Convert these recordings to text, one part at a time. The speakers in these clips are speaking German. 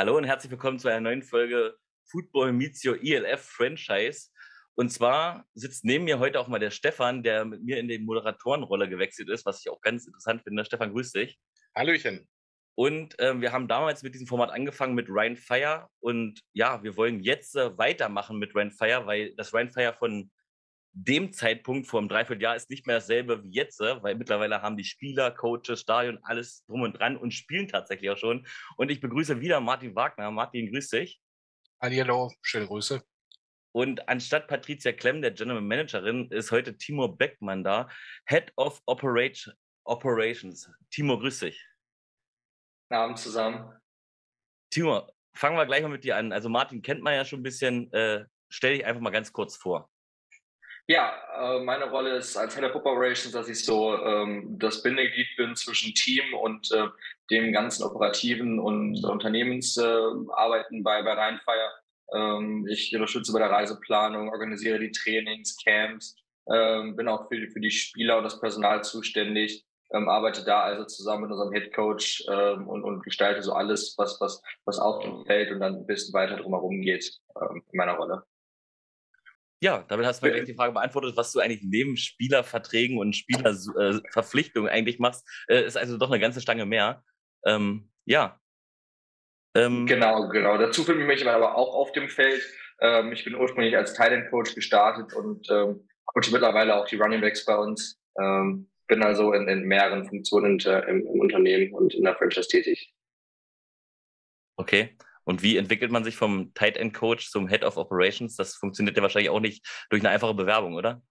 Hallo und herzlich willkommen zu einer neuen Folge Football Meets Your ELF Franchise. Und zwar sitzt neben mir heute auch mal der Stefan, der mit mir in die Moderatorenrolle gewechselt ist, was ich auch ganz interessant finde. Stefan, grüß dich. Hallöchen. Und ähm, wir haben damals mit diesem Format angefangen mit Ryan Fire. Und ja, wir wollen jetzt äh, weitermachen mit Ryan Fire, weil das Ryan Fire von dem Zeitpunkt vor einem Dreivierteljahr ist nicht mehr dasselbe wie jetzt, äh, weil mittlerweile haben die Spieler, Coaches, Stadion, alles drum und dran und spielen tatsächlich auch schon. Und ich begrüße wieder Martin Wagner. Martin, grüß dich. Hallo, schöne Grüße. Und anstatt Patricia Klemm, der General Managerin, ist heute Timo Beckmann da, Head of Operation, Operations. Timo, grüß dich. Guten Abend zusammen. Timo, fangen wir gleich mal mit dir an. Also Martin kennt man ja schon ein bisschen. Äh, stell dich einfach mal ganz kurz vor. Ja, äh, meine Rolle ist als Head of Operations, dass ich so ähm, das Bindeglied bin zwischen Team und äh, dem ganzen operativen und Unternehmensarbeiten äh, bei, bei Rheinfire. Ähm, ich unterstütze bei der Reiseplanung, organisiere die Trainings, Camps, ähm, bin auch für, für die Spieler und das Personal zuständig, ähm, arbeite da also zusammen mit unserem Head Coach ähm, und, und gestalte so alles, was, was, was auf dem Feld und dann ein bisschen weiter drumherum geht ähm, in meiner Rolle. Ja, damit hast du mir die Frage beantwortet, was du eigentlich neben Spielerverträgen und Spielerverpflichtungen eigentlich machst. Äh, ist also doch eine ganze Stange mehr. Ähm, ja. Ähm, genau, genau. Dazu fühle ich mich aber auch auf dem Feld. Ähm, ich bin ursprünglich als Thailand Coach gestartet und ähm, coach mittlerweile auch die Running Backs bei uns. Ähm, bin also in, in mehreren Funktionen im, im Unternehmen und in der Franchise tätig. Okay. Und wie entwickelt man sich vom Tight End Coach zum Head of Operations? Das funktioniert ja wahrscheinlich auch nicht durch eine einfache Bewerbung, oder?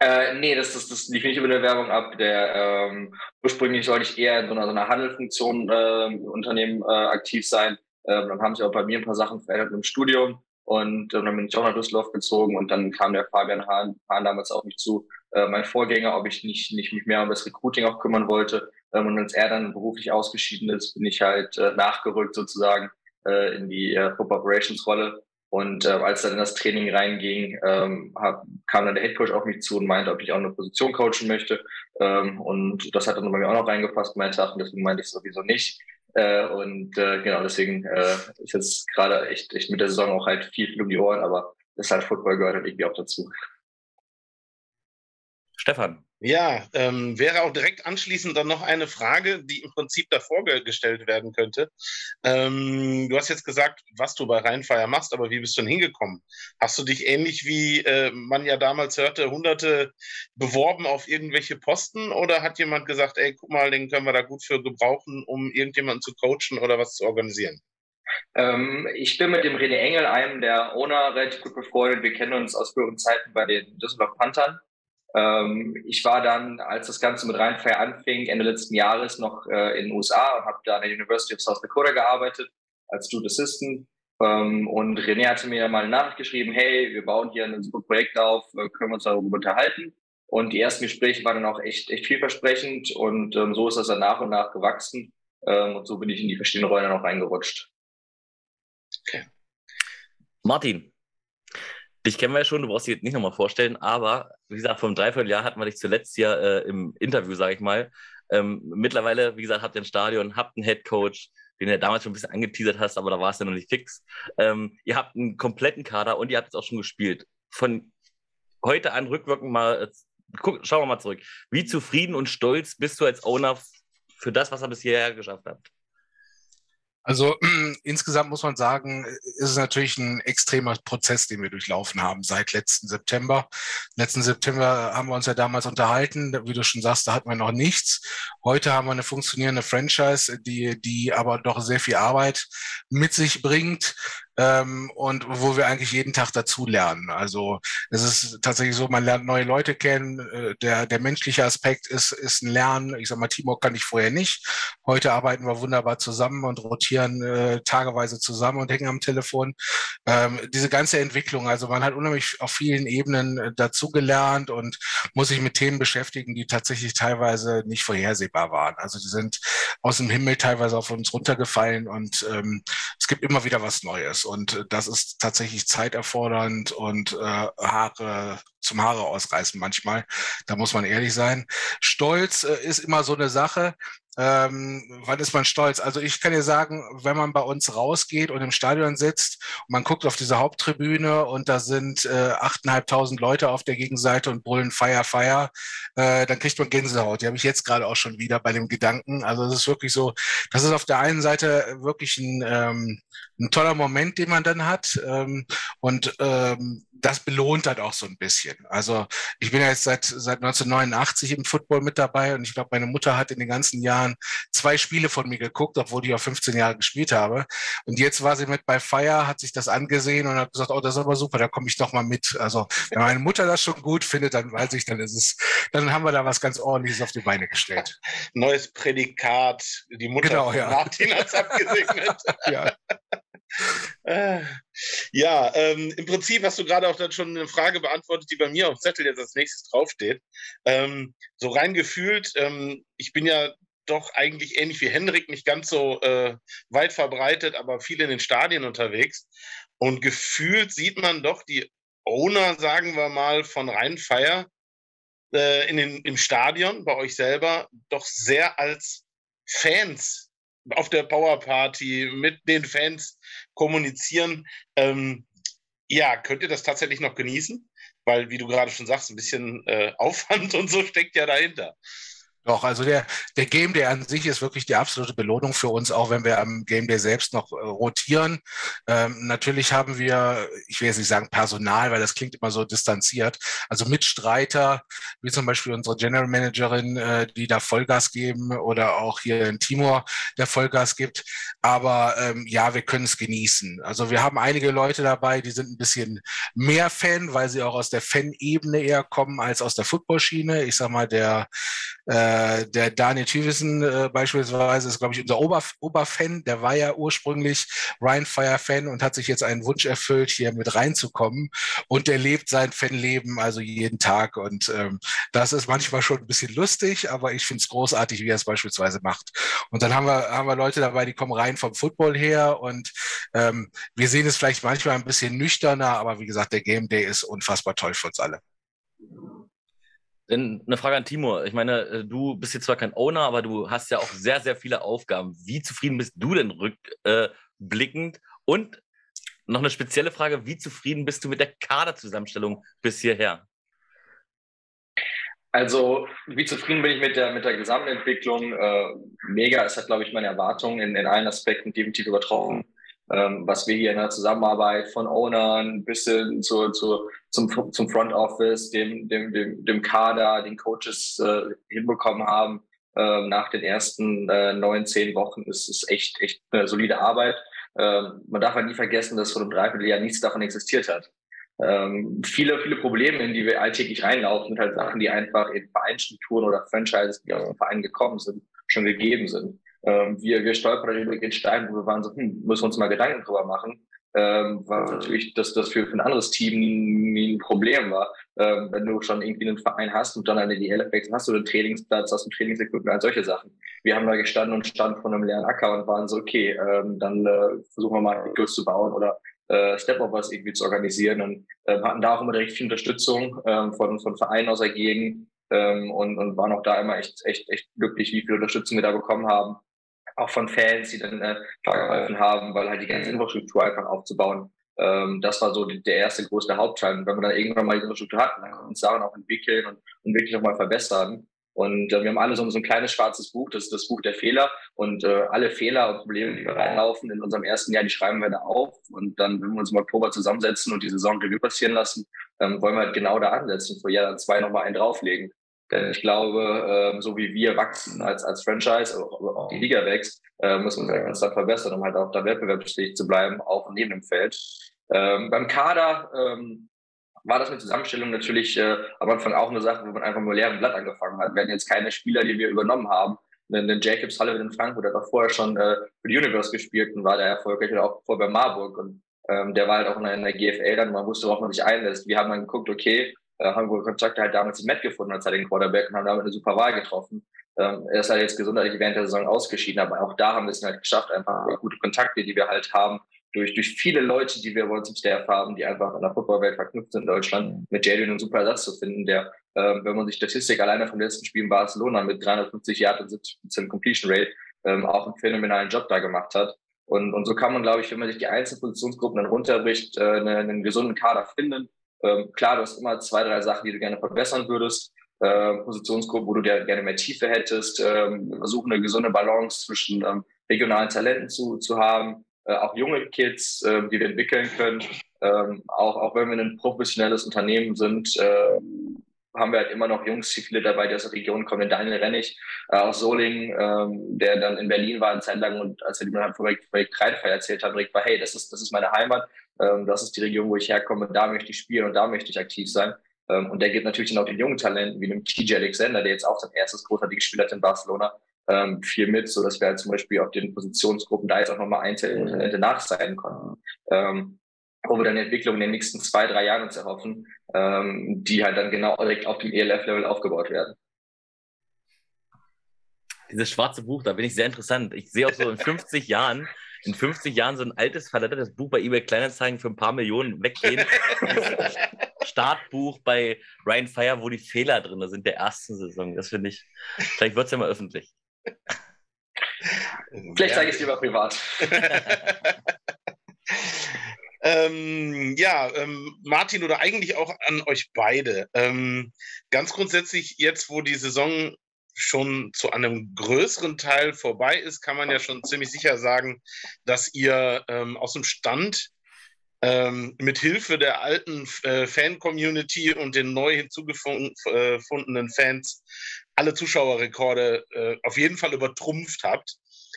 Äh, nee, das, das, das lief nicht über eine Werbung ab. Der, ähm, ursprünglich sollte ich eher in so einer, so einer Handelfunktion äh, im Unternehmen äh, aktiv sein. Ähm, dann haben sich auch bei mir ein paar Sachen verändert im Studium und äh, dann bin ich auch nach Düsseldorf gezogen und dann kam der Fabian Hahn, Hahn damals auf mich zu, äh, mein Vorgänger, ob ich nicht, nicht mich mehr um das Recruiting auch kümmern wollte. Ähm, und als er dann beruflich ausgeschieden ist, bin ich halt äh, nachgerückt sozusagen äh, in die äh, Football Operations Rolle. Und äh, als dann in das Training reinging, ähm, hab, kam dann der Head Coach auf mich zu und meinte, ob ich auch eine Position coachen möchte. Ähm, und das hat dann bei mir auch noch reingepasst, meinte Sachen, deswegen meinte ich sowieso nicht. Äh, und äh, genau, deswegen äh, ist jetzt gerade echt, echt mit der Saison auch halt viel, viel um die Ohren, aber das halt Football gehört halt irgendwie auch dazu. Stefan. Ja, ähm, wäre auch direkt anschließend dann noch eine Frage, die im Prinzip davor gestellt werden könnte. Ähm, du hast jetzt gesagt, was du bei Rheinfeier machst, aber wie bist du denn hingekommen? Hast du dich ähnlich wie äh, man ja damals hörte, hunderte beworben auf irgendwelche Posten oder hat jemand gesagt, ey, guck mal, den können wir da gut für gebrauchen, um irgendjemanden zu coachen oder was zu organisieren? Ähm, ich bin mit dem René Engel, einem der Owner, relativ gut befreundet. Wir kennen uns aus früheren Zeiten bei den Düsseldorf Panthern. Ähm, ich war dann, als das Ganze mit Rheinfire anfing, Ende letzten Jahres noch äh, in den USA und habe da an der University of South Dakota gearbeitet als Student Assistant. Ähm, und René hatte mir mal eine Nachricht geschrieben, hey, wir bauen hier ein super Projekt auf, äh, können wir uns darüber unterhalten? Und die ersten Gespräche waren dann auch echt, echt vielversprechend und ähm, so ist das dann nach und nach gewachsen. Ähm, und so bin ich in die verschiedenen Rollen auch reingerutscht. Okay. Martin, Dich kennen wir ja schon, du brauchst dich jetzt nicht nochmal vorstellen, aber wie gesagt, vor einem Dreivierteljahr hatten wir dich zuletzt ja äh, im Interview, sage ich mal. Ähm, mittlerweile, wie gesagt, habt ihr ein Stadion, habt einen Headcoach, den ihr damals schon ein bisschen angeteasert hast, aber da war es ja noch nicht fix. Ähm, ihr habt einen kompletten Kader und ihr habt jetzt auch schon gespielt. Von heute an rückwirkend mal, äh, guck, schauen wir mal zurück. Wie zufrieden und stolz bist du als Owner für das, was ihr bis hierher geschafft habt? Also insgesamt muss man sagen, ist es natürlich ein extremer Prozess, den wir durchlaufen haben seit letzten September. Letzten September haben wir uns ja damals unterhalten, wie du schon sagst, da hatten wir noch nichts. Heute haben wir eine funktionierende Franchise, die, die aber doch sehr viel Arbeit mit sich bringt ähm, und wo wir eigentlich jeden Tag dazu lernen. Also es ist tatsächlich so, man lernt neue Leute kennen. Äh, der, der menschliche Aspekt ist, ist ein Lernen. Ich sag mal, Timo kann ich vorher nicht. Heute arbeiten wir wunderbar zusammen und rotieren äh, tageweise zusammen und hängen am Telefon. Ähm, diese ganze Entwicklung, also man hat unheimlich auf vielen Ebenen äh, dazu gelernt und muss sich mit Themen beschäftigen, die tatsächlich teilweise nicht vorhersehbar waren. Also die sind aus dem Himmel teilweise auf uns runtergefallen und ähm, es gibt immer wieder was Neues. Und äh, das ist tatsächlich zeiterfordernd und äh, Haare zum Haare ausreißen manchmal. Da muss man ehrlich sein. Stolz äh, ist immer so eine Sache. Ähm, wann ist man stolz? Also ich kann dir sagen, wenn man bei uns rausgeht und im Stadion sitzt und man guckt auf diese Haupttribüne und da sind äh, 8.500 Leute auf der Gegenseite und brüllen Feier, Feier, äh, dann kriegt man Gänsehaut. Die habe ich jetzt gerade auch schon wieder bei dem Gedanken. Also es ist wirklich so, das ist auf der einen Seite wirklich ein, ähm, ein toller Moment, den man dann hat. Ähm, und ähm, das belohnt halt auch so ein bisschen. Also ich bin ja jetzt seit, seit 1989 im Football mit dabei und ich glaube, meine Mutter hat in den ganzen Jahren zwei Spiele von mir geguckt, obwohl ich auch 15 Jahre gespielt habe. Und jetzt war sie mit bei Fire, hat sich das angesehen und hat gesagt, oh, das ist aber super, da komme ich doch mal mit. Also wenn meine Mutter das schon gut findet, dann weiß ich, dann ist es, dann haben wir da was ganz ordentliches auf die Beine gestellt. Neues Prädikat, die Mutter genau, ja. Martin hat es abgesegnet. ja. Ja, ähm, im Prinzip hast du gerade auch dann schon eine Frage beantwortet, die bei mir auf Zettel jetzt als nächstes draufsteht. Ähm, so rein gefühlt, ähm, ich bin ja doch eigentlich ähnlich wie Hendrik, nicht ganz so äh, weit verbreitet, aber viel in den Stadien unterwegs. Und gefühlt sieht man doch die Owner, sagen wir mal, von Rheinfeier äh, in den, im Stadion bei euch selber doch sehr als Fans auf der Powerparty mit den Fans kommunizieren. Ähm, ja, könnt ihr das tatsächlich noch genießen? Weil, wie du gerade schon sagst, ein bisschen äh, Aufwand und so steckt ja dahinter. Doch, also der, der Game Day an sich ist wirklich die absolute Belohnung für uns, auch wenn wir am Game Day selbst noch äh, rotieren. Ähm, natürlich haben wir, ich will jetzt nicht sagen Personal, weil das klingt immer so distanziert, also Mitstreiter, wie zum Beispiel unsere General Managerin, äh, die da Vollgas geben oder auch hier in Timor, der Vollgas gibt. Aber ähm, ja, wir können es genießen. Also wir haben einige Leute dabei, die sind ein bisschen mehr Fan, weil sie auch aus der Fan-Ebene eher kommen als aus der Footballschiene. Ich sag mal, der äh, der Daniel Thiewissen äh, beispielsweise ist, glaube ich, unser Ober Oberfan. Der war ja ursprünglich Ryan Fire Fan und hat sich jetzt einen Wunsch erfüllt, hier mit reinzukommen. Und der lebt sein Fanleben also jeden Tag. Und ähm, das ist manchmal schon ein bisschen lustig, aber ich finde es großartig, wie er es beispielsweise macht. Und dann haben wir, haben wir Leute dabei, die kommen rein vom Football her und ähm, wir sehen es vielleicht manchmal ein bisschen nüchterner, aber wie gesagt, der Game Day ist unfassbar toll für uns alle. Denn eine Frage an Timo. Ich meine, äh, du bist jetzt zwar kein Owner, aber du hast ja auch sehr, sehr viele Aufgaben. Wie zufrieden bist du denn rückblickend? Und noch eine spezielle Frage: Wie zufrieden bist du mit der Kaderzusammenstellung bis hierher? Also, wie zufrieden bin ich mit der, mit der Gesamtentwicklung? Äh, mega. Es hat, glaube ich, meine Erwartungen in, in allen Aspekten definitiv übertroffen ähm, was wir hier in der Zusammenarbeit von Ownern bis hin zu, zu, zum, zum Front Office, dem, dem, dem, dem Kader, den Coaches äh, hinbekommen haben äh, nach den ersten äh, neun, zehn Wochen, ist, ist echt, echt eine solide Arbeit. Ähm, man darf halt nie vergessen, dass vor einem Dreivierteljahr nichts davon existiert hat. Ähm, viele, viele Probleme, in die wir alltäglich reinlaufen, sind halt Sachen, die einfach in Vereinsstrukturen oder Franchises, die aus dem Verein gekommen sind, schon gegeben sind. Ähm, wir, wir stolpern über den Stein, wo wir waren so, hm, müssen wir uns mal Gedanken drüber machen. Ähm, was natürlich dass das für, für ein anderes Team nie, nie ein Problem war. Ähm, wenn du schon irgendwie einen Verein hast und dann eine DL wechselst, hast du einen Trainingsplatz, hast du ein Trainingsequipment, all solche Sachen. Wir haben da gestanden und standen vor einem leeren Acker und waren so, okay, ähm, dann äh, versuchen wir mal Kurs zu bauen oder äh, Step-Up irgendwie zu organisieren und äh, hatten da auch immer direkt viel Unterstützung ähm, von, von Vereinen aus der Gegend ähm, und, und waren auch da immer echt, echt, echt glücklich, wie viel Unterstützung wir da bekommen haben auch von Fans, die dann äh, geholfen haben, weil halt die ganze Infrastruktur einfach aufzubauen. Ähm, das war so die, der erste große Hauptteil. Und wenn man dann irgendwann mal die Infrastruktur hat, dann kann man Sachen auch entwickeln und, und wirklich nochmal verbessern. Und äh, wir haben alle so, so ein kleines schwarzes Buch, das ist das Buch der Fehler. Und äh, alle Fehler und Probleme, die wir reinlaufen in unserem ersten Jahr, die schreiben wir da auf. Und dann, wenn wir uns im Oktober zusammensetzen und die Saison Revue passieren lassen, dann wollen wir halt genau da ansetzen, vor Jahr zwei nochmal einen drauflegen. Denn ich glaube, ähm, so wie wir wachsen als, als Franchise, auch die Liga wächst, äh, müssen wir uns dann verbessern, um halt auch da wettbewerbsfähig zu bleiben, auch neben dem Feld. Ähm, beim Kader ähm, war das mit Zusammenstellung natürlich äh, am Anfang auch eine Sache, wo man einfach nur leeren Blatt angefangen hat. Wir hatten jetzt keine Spieler, die wir übernommen haben. Den, den Jacob Sullivan in Frankfurt hat auch vorher schon äh, für die Universe gespielt und war da erfolgreich oder auch vorher bei Marburg. Und ähm, der war halt auch in der GFL dann, man wusste, worauf man sich einlässt. Wir haben dann geguckt, okay, äh, haben wir Kontakte halt damals in Matt gefunden als er den Quarterback und haben damit eine super Wahl getroffen. Ähm, er ist halt jetzt gesundheitlich während der Saison ausgeschieden, aber auch da haben wir es halt geschafft, einfach gute Kontakte, die wir halt haben, durch, durch viele Leute, die wir bei uns im Staff haben, die einfach in der Footballwelt verknüpft sind in Deutschland, mit Jadon einen super Ersatz zu finden, der, äh, wenn man sich Statistik alleine vom letzten Spiel in Barcelona mit 350 Yards und 70% Completion Rate ähm, auch einen phänomenalen Job da gemacht hat. Und, und so kann man, glaube ich, wenn man sich die einzelnen Positionsgruppen dann runterbricht, äh, einen, einen gesunden Kader finden. Ähm, klar, du hast immer zwei, drei Sachen, die du gerne verbessern würdest. Äh, Positionsgruppen, wo du gerne mehr Tiefe hättest, ähm, versuchen eine gesunde Balance zwischen ähm, regionalen Talenten zu, zu haben, äh, auch junge Kids, äh, die wir entwickeln können. Ähm, auch, auch wenn wir ein professionelles Unternehmen sind, äh, haben wir halt immer noch Jungs, viele dabei, die aus der Region kommen. Daniel Rennig äh, aus Solingen, ähm, der dann in Berlin war eine Zeit lang und als er die von Projekt, Projekt Kreidfall erzählt hat, direkt war, hey, das ist, das ist meine Heimat, ähm, das ist die Region, wo ich herkomme, da möchte ich spielen und da möchte ich aktiv sein. Ähm, und der gibt natürlich dann auch den jungen Talenten, wie dem TJ Alexander, der jetzt auch sein erstes großartiges Spiel hat in Barcelona, ähm, viel mit, so dass wir halt zum Beispiel auf den Positionsgruppen da jetzt auch nochmal einzelne Talente nachzeigen konnten. Ähm, wo wir dann Entwicklung in den nächsten zwei, drei Jahren uns erhoffen, ähm, die halt dann genau direkt auf dem ELF-Level aufgebaut werden. Dieses schwarze Buch, da bin ich sehr interessant. Ich sehe auch so in 50 Jahren, in 50 Jahren so ein altes, verlettertes Buch bei eBay Kleinanzeigen für ein paar Millionen weggehen. Startbuch bei Ryan Fire, wo die Fehler drin sind der ersten Saison. Das finde ich, vielleicht wird es ja mal öffentlich. Vielleicht zeige ich es dir mal privat. Ähm, ja, ähm, Martin oder eigentlich auch an euch beide. Ähm, ganz grundsätzlich, jetzt wo die Saison schon zu einem größeren Teil vorbei ist, kann man ja schon ziemlich sicher sagen, dass ihr ähm, aus dem Stand ähm, mit Hilfe der alten äh, Fan-Community und den neu hinzugefundenen Fans alle Zuschauerrekorde äh, auf jeden Fall übertrumpft habt.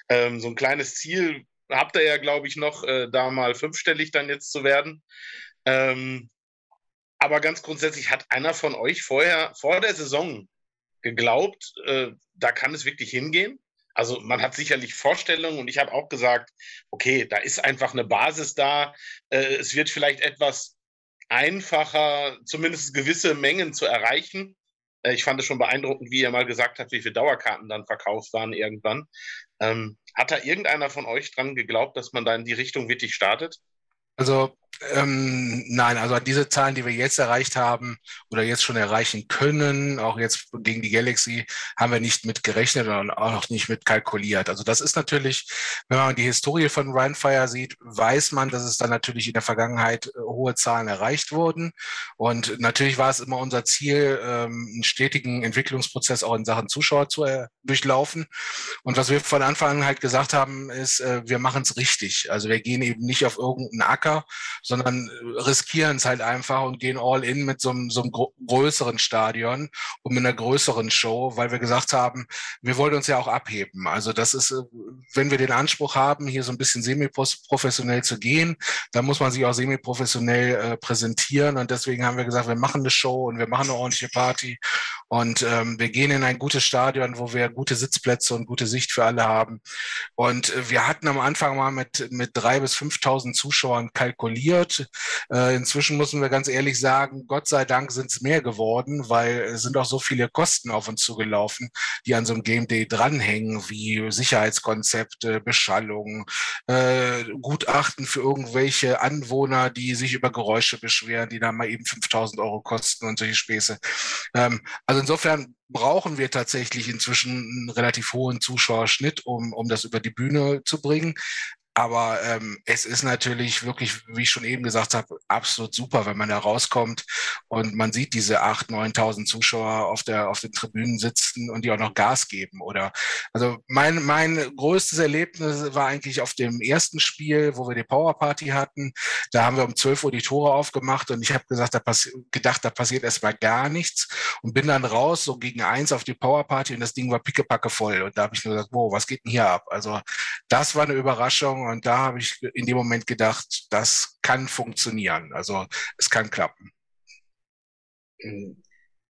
Ähm, so ein kleines Ziel habt ihr ja, glaube ich, noch, äh, da mal fünfstellig dann jetzt zu werden. Ähm, aber ganz grundsätzlich hat einer von euch vorher, vor der Saison, geglaubt, äh, da kann es wirklich hingehen. Also man hat sicherlich Vorstellungen und ich habe auch gesagt, okay, da ist einfach eine Basis da. Äh, es wird vielleicht etwas einfacher, zumindest gewisse Mengen zu erreichen. Äh, ich fand es schon beeindruckend, wie ihr mal gesagt habt, wie viele Dauerkarten dann verkauft waren irgendwann. Ähm, hat da irgendeiner von euch dran geglaubt, dass man da in die Richtung wirklich startet? Also ähm, nein, also diese Zahlen, die wir jetzt erreicht haben oder jetzt schon erreichen können, auch jetzt gegen die Galaxy, haben wir nicht mit gerechnet und auch noch nicht mit kalkuliert. Also das ist natürlich, wenn man die Historie von Rhinefire sieht, weiß man, dass es dann natürlich in der Vergangenheit äh, hohe Zahlen erreicht wurden. Und natürlich war es immer unser Ziel, ähm, einen stetigen Entwicklungsprozess auch in Sachen Zuschauer zu äh, durchlaufen. Und was wir von Anfang an halt gesagt haben, ist, äh, wir machen es richtig. Also wir gehen eben nicht auf irgendeinen Acker, sondern äh, riskieren es halt einfach und gehen all in mit so einem, so einem größeren Stadion und mit einer größeren Show, weil wir gesagt haben, wir wollen uns ja auch abheben. Also das ist, äh, wenn wir den Anspruch haben, hier so ein bisschen semi-professionell zu gehen, dann muss man sich auch semi-professionell äh, präsentieren und deswegen haben wir gesagt, wir machen eine Show und wir machen eine ordentliche Party und ähm, wir gehen in ein gutes Stadion, wo wir gute Sitzplätze und gute Sicht für alle haben. Und äh, wir hatten am Anfang mal mit, mit drei bis 5.000 Zuschauern kalkuliert. Äh, inzwischen müssen wir ganz ehrlich sagen, Gott sei Dank sind es mehr geworden, weil es sind auch so viele Kosten auf uns zugelaufen, die an so einem Game Day dranhängen, wie Sicherheitskonzepte, Beschallung, äh, Gutachten für irgendwelche Anwohner, die sich über Geräusche beschweren, die dann mal eben 5000 Euro kosten und solche Späße. Ähm, also also insofern brauchen wir tatsächlich inzwischen einen relativ hohen Zuschauerschnitt, um, um das über die Bühne zu bringen. Aber ähm, es ist natürlich wirklich, wie ich schon eben gesagt habe, absolut super, wenn man da rauskommt und man sieht diese 8.000, 9.000 Zuschauer auf, der, auf den Tribünen sitzen und die auch noch Gas geben. Oder also mein, mein größtes Erlebnis war eigentlich auf dem ersten Spiel, wo wir die Powerparty hatten. Da haben wir um 12 Uhr die Tore aufgemacht und ich habe gesagt, da gedacht, da passiert erstmal gar nichts und bin dann raus, so gegen eins auf die Powerparty und das Ding war pickepacke voll. Und da habe ich nur gesagt, wow, was geht denn hier ab? Also das war eine Überraschung und da habe ich in dem Moment gedacht, das kann funktionieren. Also es kann klappen. Hm.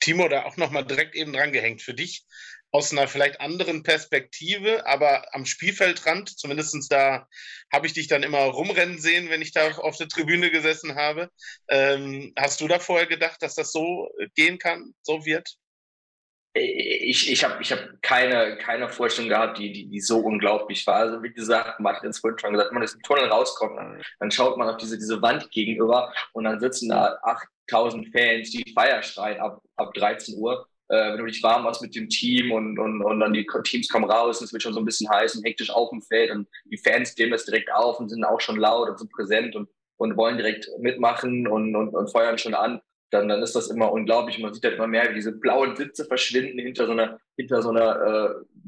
Timo, da auch nochmal direkt eben dran gehängt. Für dich aus einer vielleicht anderen Perspektive, aber am Spielfeldrand, zumindest da habe ich dich dann immer rumrennen sehen, wenn ich da auf der Tribüne gesessen habe. Ähm, hast du da vorher gedacht, dass das so gehen kann, so wird? Ich, ich habe ich hab keine, keine Vorstellung gehabt, die, die, die so unglaublich war. Also wie gesagt, Martin hat es vorhin schon gesagt, wenn man aus dem Tunnel rauskommt, dann, dann schaut man auf diese, diese Wand gegenüber und dann sitzen da 8000 Fans, die Feier schreien ab, ab 13 Uhr. Äh, wenn du dich warm machst mit dem Team und, und, und dann die Teams kommen raus und es wird schon so ein bisschen heiß und hektisch auf dem Feld und die Fans geben das direkt auf und sind auch schon laut und sind präsent und, und wollen direkt mitmachen und, und, und feuern schon an dann, dann ist das immer unglaublich. Man sieht halt immer mehr, wie diese blauen Sitze verschwinden hinter so einer, hinter so einer äh,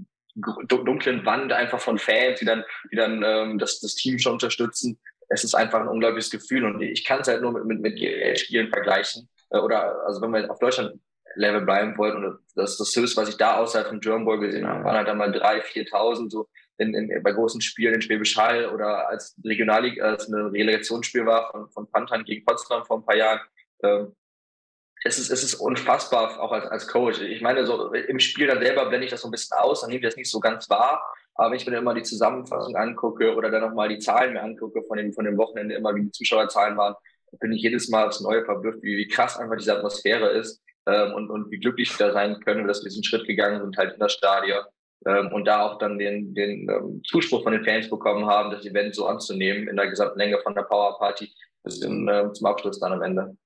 dunklen Wand einfach von Fans, die dann, die dann ähm, das, das Team schon unterstützen. Es ist einfach ein unglaubliches Gefühl und ich kann es halt nur mit, mit, mit GL-Spielen vergleichen. Äh, oder also wenn wir auf Deutschland Level bleiben wollten und das das Höchste, was ich da außerhalb von German Bowl gesehen habe, waren halt einmal 3.000, 4.000 so in, in, bei großen Spielen in Schwäbisch Hall oder als Regionalliga, als eine Relegationsspiel war von, von Pantan gegen Potsdam vor ein paar Jahren. Ähm, es ist, es ist unfassbar, auch als, als Coach. Ich meine, so im Spiel dann selber blende ich das so ein bisschen aus, dann nehme ich das nicht so ganz wahr. Aber wenn ich mir immer die Zusammenfassung angucke oder dann nochmal die Zahlen mir angucke von dem, von dem Wochenende, immer wie die Zuschauerzahlen waren, bin ich jedes Mal aufs Neue verblüfft, wie, wie krass einfach diese Atmosphäre ist ähm, und, und wie glücklich wir da sein können, dass wir diesen Schritt gegangen sind, halt in das Stadion. Ähm, und da auch dann den, den ähm, Zuspruch von den Fans bekommen haben, das Event so anzunehmen in der gesamten Länge von der Power Party bis in, äh, zum Abschluss dann am Ende.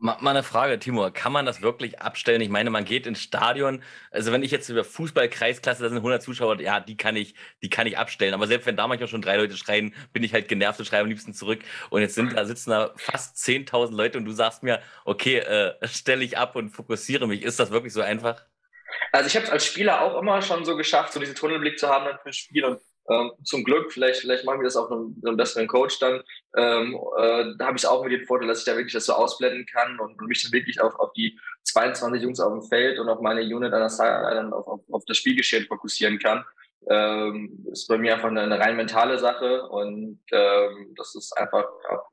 Mal eine Frage, Timur. Kann man das wirklich abstellen? Ich meine, man geht ins Stadion. Also, wenn ich jetzt über Fußball-Kreisklasse, da sind 100 Zuschauer, ja, die kann ich, die kann ich abstellen. Aber selbst wenn da manchmal schon drei Leute schreien, bin ich halt genervt und schreibe am liebsten zurück. Und jetzt sind da, sitzen da fast 10.000 Leute und du sagst mir, okay, äh, stelle ich ab und fokussiere mich. Ist das wirklich so einfach? Also, ich habe es als Spieler auch immer schon so geschafft, so diesen Tunnelblick zu haben für ein Spiel und ähm, zum Glück, vielleicht, vielleicht machen wir das auch noch mit einem besseren Coach dann. Ähm, äh, da habe ich auch mit dem Vorteil, dass ich da wirklich das so ausblenden kann und, und mich dann wirklich auf, auf die 22 Jungs auf dem Feld und auf meine Unit an der Seite dann auf, auf, auf das Spielgeschehen fokussieren kann. Ähm, ist bei mir einfach eine, eine rein mentale Sache und ähm, das ist einfach,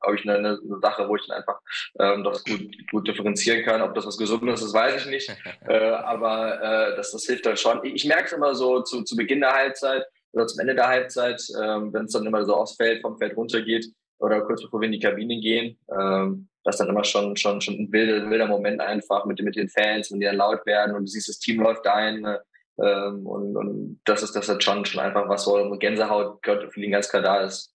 glaube ich, eine, eine, Sache, wo ich dann einfach ähm, das gut, gut differenzieren kann. Ob das was Gesundes ist, weiß ich nicht, äh, aber äh, das, das hilft dann schon. Ich, ich merke es immer so zu, zu Beginn der Halbzeit, oder zum Ende der Halbzeit, ähm, wenn es dann immer so aufs Feld, vom Feld runtergeht oder kurz bevor wir in die Kabine gehen. Ähm, das ist dann immer schon, schon, schon ein wilder, wilder Moment einfach mit, mit den Fans, wenn die dann laut werden und du siehst, das Team läuft ein. Ne? Ähm, und, und das ist das ist schon, schon einfach was, wo Gänsehaut Feeling ganz klar da ist.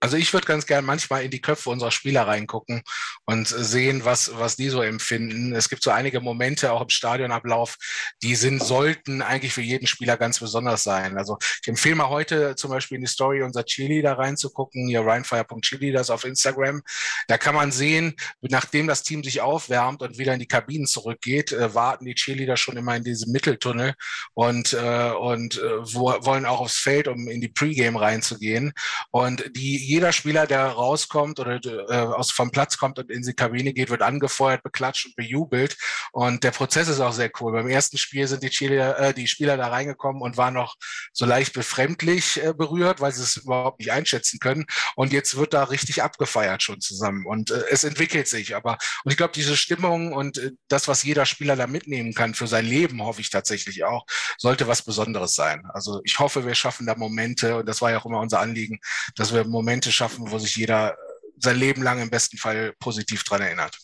Also ich würde ganz gern manchmal in die Köpfe unserer Spieler reingucken und sehen, was, was die so empfinden. Es gibt so einige Momente auch im Stadionablauf, die sind, sollten eigentlich für jeden Spieler ganz besonders sein. Also ich empfehle mal heute zum Beispiel in die Story unser Cheerleader reinzugucken, hier rheinfire.cheerleaders auf Instagram. Da kann man sehen, nachdem das Team sich aufwärmt und wieder in die Kabinen zurückgeht, äh, warten die Cheerleader schon immer in diesem Mitteltunnel und, äh, und äh, wollen auch aufs Feld, um in die Pregame reinzugehen. Und die jeder Spieler, der rauskommt oder äh, aus vom Platz kommt und in die Kabine geht, wird angefeuert, beklatscht und bejubelt. Und der Prozess ist auch sehr cool. Beim ersten Spiel sind die, Chile, äh, die Spieler da reingekommen und waren noch so leicht befremdlich äh, berührt, weil sie es überhaupt nicht einschätzen können. Und jetzt wird da richtig abgefeiert schon zusammen. Und äh, es entwickelt sich. Aber und ich glaube, diese Stimmung und äh, das, was jeder Spieler da mitnehmen kann für sein Leben, hoffe ich tatsächlich auch, sollte was Besonderes sein. Also ich hoffe, wir schaffen da Momente, und das war ja auch immer unser Anliegen, dass wir Momente Momente schaffen, wo sich jeder sein Leben lang im besten Fall positiv dran erinnert.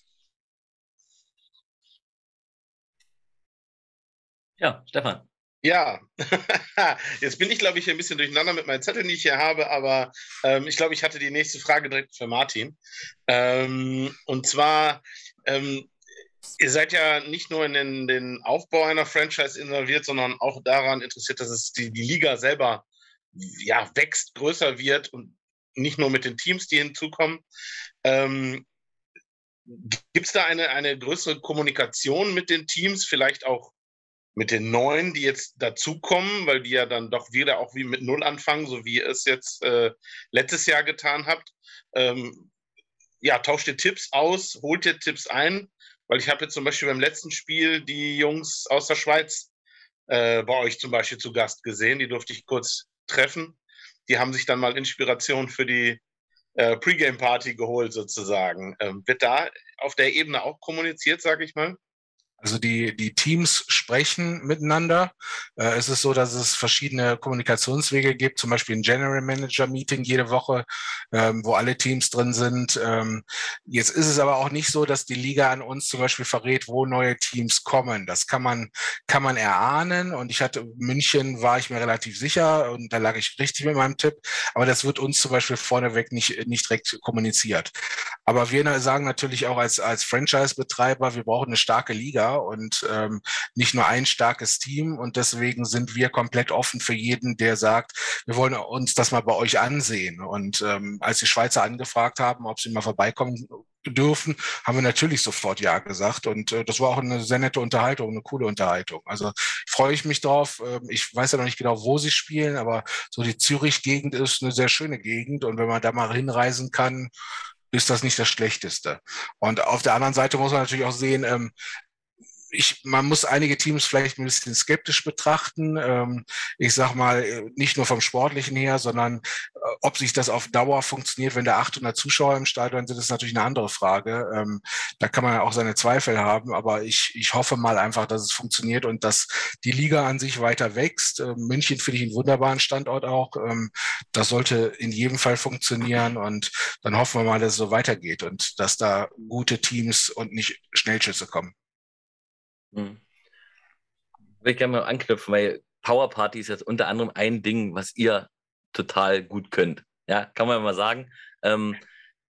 Ja, Stefan. Ja, jetzt bin ich, glaube ich, ein bisschen durcheinander mit meinen Zetteln, die ich hier habe, aber ähm, ich glaube, ich hatte die nächste Frage direkt für Martin. Ähm, und zwar, ähm, ihr seid ja nicht nur in den, den, Aufbau einer Franchise involviert, sondern auch daran interessiert, dass es die, die Liga selber ja, wächst, größer wird und nicht nur mit den Teams, die hinzukommen. Ähm, Gibt es da eine, eine größere Kommunikation mit den Teams, vielleicht auch mit den neuen, die jetzt dazukommen, weil die ja dann doch wieder auch wie mit Null anfangen, so wie ihr es jetzt äh, letztes Jahr getan habt? Ähm, ja, tauscht ihr Tipps aus, holt ihr Tipps ein, weil ich habe jetzt zum Beispiel beim letzten Spiel die Jungs aus der Schweiz äh, bei euch zum Beispiel zu Gast gesehen, die durfte ich kurz treffen die haben sich dann mal Inspiration für die äh, Pre-Game-Party geholt, sozusagen. Ähm, wird da auf der Ebene auch kommuniziert, sage ich mal? Also die, die Teams sprechen miteinander. Äh, es ist so, dass es verschiedene Kommunikationswege gibt, zum Beispiel ein General Manager Meeting jede Woche, ähm, wo alle Teams drin sind. Ähm, jetzt ist es aber auch nicht so, dass die Liga an uns zum Beispiel verrät, wo neue Teams kommen. Das kann man, kann man erahnen. Und ich hatte München war ich mir relativ sicher und da lag ich richtig mit meinem Tipp. Aber das wird uns zum Beispiel vorneweg nicht, nicht direkt kommuniziert. Aber wir sagen natürlich auch als, als Franchise-Betreiber, wir brauchen eine starke Liga und ähm, nicht nur ein starkes Team. Und deswegen sind wir komplett offen für jeden, der sagt, wir wollen uns das mal bei euch ansehen. Und ähm, als die Schweizer angefragt haben, ob sie mal vorbeikommen dürfen, haben wir natürlich sofort Ja gesagt. Und äh, das war auch eine sehr nette Unterhaltung, eine coole Unterhaltung. Also freue ich mich drauf. Ähm, ich weiß ja noch nicht genau, wo sie spielen, aber so die Zürich-Gegend ist eine sehr schöne Gegend. Und wenn man da mal hinreisen kann, ist das nicht das Schlechteste. Und auf der anderen Seite muss man natürlich auch sehen, ähm, ich, man muss einige Teams vielleicht ein bisschen skeptisch betrachten. Ähm, ich sag mal, nicht nur vom Sportlichen her, sondern äh, ob sich das auf Dauer funktioniert, wenn da 800 Zuschauer im Stadion sind, ist natürlich eine andere Frage. Ähm, da kann man ja auch seine Zweifel haben, aber ich, ich hoffe mal einfach, dass es funktioniert und dass die Liga an sich weiter wächst. Ähm, München finde ich einen wunderbaren Standort auch. Ähm, das sollte in jedem Fall funktionieren und dann hoffen wir mal, dass es so weitergeht und dass da gute Teams und nicht Schnellschüsse kommen. Hm. Will ich gerne mal anknüpfen, weil Power Party ist jetzt unter anderem ein Ding, was ihr total gut könnt. Ja, kann man mal sagen. Ähm,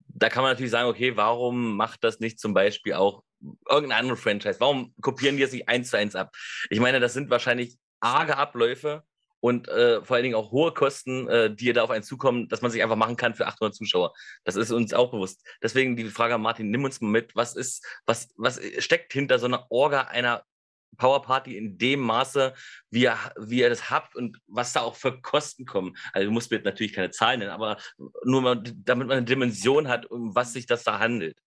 da kann man natürlich sagen, okay, warum macht das nicht zum Beispiel auch irgendein anderes Franchise? Warum kopieren die es nicht eins zu eins ab? Ich meine, das sind wahrscheinlich arge Abläufe und äh, vor allen Dingen auch hohe Kosten, äh, die da auf einen zukommen, dass man sich einfach machen kann für 800 Zuschauer. Das ist uns auch bewusst. Deswegen die Frage an Martin, nimm uns mal mit, was ist, was, was steckt hinter so einer Orga einer Powerparty in dem Maße, wie ihr, wie ihr das habt und was da auch für Kosten kommen. Also du musst mir natürlich keine Zahlen nennen, aber nur mal, damit man eine Dimension hat, um was sich das da handelt.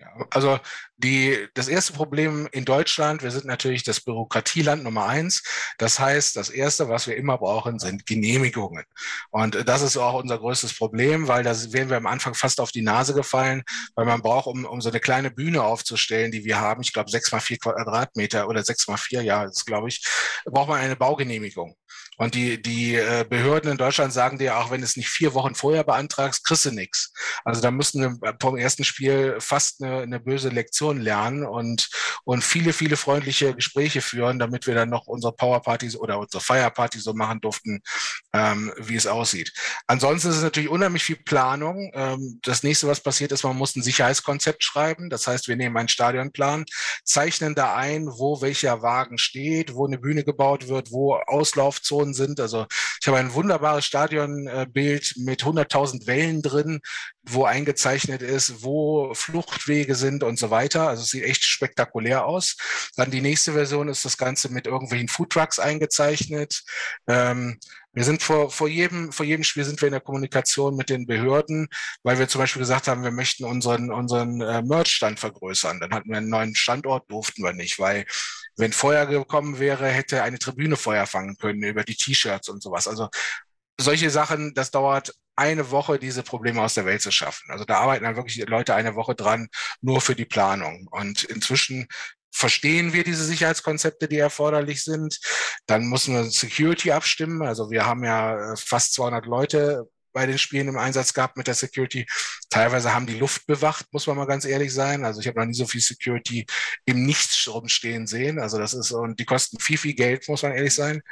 Ja, also die, das erste Problem in Deutschland, wir sind natürlich das Bürokratieland Nummer eins. Das heißt, das erste, was wir immer brauchen, sind Genehmigungen. Und das ist auch unser größtes Problem, weil da wären wir am Anfang fast auf die Nase gefallen, weil man braucht, um, um so eine kleine Bühne aufzustellen, die wir haben, ich glaube sechs mal vier Quadratmeter oder sechs mal vier, ja, das glaube ich, braucht man eine Baugenehmigung. Und die, die äh, Behörden in Deutschland sagen dir, auch wenn du es nicht vier Wochen vorher beantragst, kriegst du nichts. Also da müssten wir vom ersten Spiel fast eine, eine böse Lektion lernen und, und viele, viele freundliche Gespräche führen, damit wir dann noch unsere Powerparty oder unsere Feierparty so machen durften, ähm, wie es aussieht. Ansonsten ist es natürlich unheimlich viel Planung. Ähm, das nächste, was passiert ist, man muss ein Sicherheitskonzept schreiben. Das heißt, wir nehmen einen Stadionplan, zeichnen da ein, wo welcher Wagen steht, wo eine Bühne gebaut wird, wo Auslaufzonen worden sind. Also ich habe ein wunderbares Stadionbild mit 100.000 Wellen drin, wo eingezeichnet ist, wo Fluchtwege sind und so weiter. Also es sieht echt spektakulär aus. Dann die nächste Version ist das Ganze mit irgendwelchen Foodtrucks eingezeichnet. Ähm, wir sind vor, vor, jedem, vor jedem Spiel sind wir in der Kommunikation mit den Behörden, weil wir zum Beispiel gesagt haben, wir möchten unseren, unseren äh, Merch-Stand vergrößern. Dann hatten wir einen neuen Standort, durften wir nicht, weil wenn Feuer gekommen wäre, hätte eine Tribüne Feuer fangen können über die T-Shirts und sowas. Also solche Sachen, das dauert eine Woche, diese Probleme aus der Welt zu schaffen. Also da arbeiten dann wirklich Leute eine Woche dran, nur für die Planung. Und inzwischen verstehen wir diese Sicherheitskonzepte, die erforderlich sind. Dann müssen wir Security abstimmen. Also wir haben ja fast 200 Leute bei den Spielen im Einsatz gehabt mit der Security. Teilweise haben die Luft bewacht, muss man mal ganz ehrlich sein. Also ich habe noch nie so viel Security im Nichts rumstehen sehen. Also das ist, und die kosten viel, viel Geld, muss man ehrlich sein.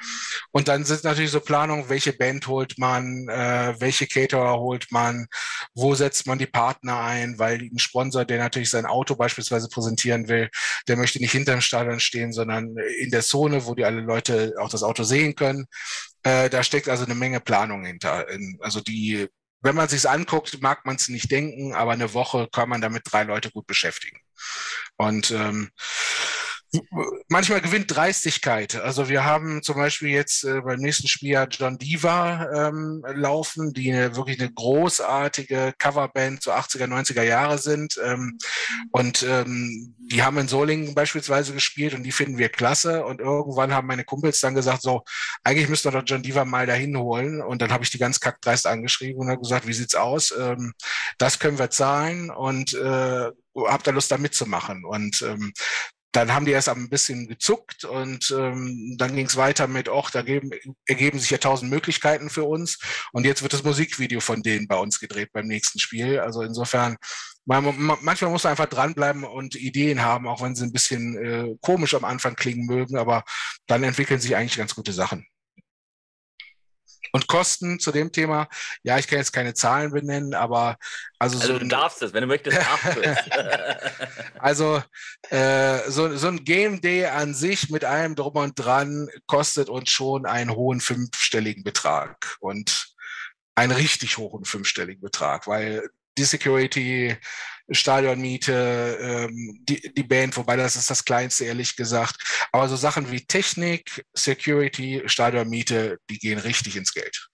Und dann sind natürlich so Planungen, welche Band holt man, äh, welche Caterer holt man, wo setzt man die Partner ein, weil ein Sponsor, der natürlich sein Auto beispielsweise präsentieren will, der möchte nicht hinterm Stadion stehen, sondern in der Zone, wo die alle Leute auch das Auto sehen können. Äh, da steckt also eine Menge Planung hinter. Also die, wenn man sich anguckt, mag man es nicht denken, aber eine Woche kann man damit drei Leute gut beschäftigen. Und ähm, manchmal gewinnt Dreistigkeit. Also wir haben zum Beispiel jetzt äh, beim nächsten Spiel ja John Diva ähm, laufen, die eine, wirklich eine großartige Coverband zu so 80er, 90er Jahre sind. Ähm, und ähm, die haben in Solingen beispielsweise gespielt und die finden wir klasse. Und irgendwann haben meine Kumpels dann gesagt, so, eigentlich müssten wir doch John Diva mal dahin holen. Und dann habe ich die ganz kackdreist angeschrieben und habe gesagt, wie sieht's aus? Ähm, das können wir zahlen und äh, habt ihr Lust da mitzumachen? Und ähm, dann haben die erst ein bisschen gezuckt und ähm, dann ging es weiter mit, ach, da geben, ergeben sich ja tausend Möglichkeiten für uns. Und jetzt wird das Musikvideo von denen bei uns gedreht beim nächsten Spiel. Also insofern, manchmal muss man einfach dranbleiben und Ideen haben, auch wenn sie ein bisschen äh, komisch am Anfang klingen mögen, aber dann entwickeln sich eigentlich ganz gute Sachen. Und Kosten zu dem Thema, ja, ich kann jetzt keine Zahlen benennen, aber also, also so du darfst es, wenn du möchtest, darfst du es. also äh, so, so ein Game Day an sich mit allem drum und dran kostet uns schon einen hohen fünfstelligen Betrag und einen richtig hohen fünfstelligen Betrag, weil die Security, Stadionmiete, ähm, die, die Band, wobei das ist das Kleinste, ehrlich gesagt. Aber so Sachen wie Technik, Security, Stadionmiete, die gehen richtig ins Geld.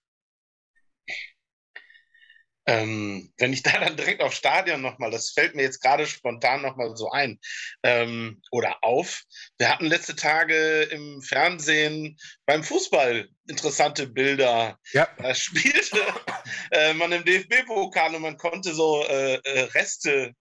Ähm, wenn ich da dann direkt auf Stadion nochmal, das fällt mir jetzt gerade spontan nochmal so ein ähm, oder auf. Wir hatten letzte Tage im Fernsehen beim Fußball interessante Bilder. Ja. Da spielte äh, man im DFB-Pokal und man konnte so äh, äh, Reste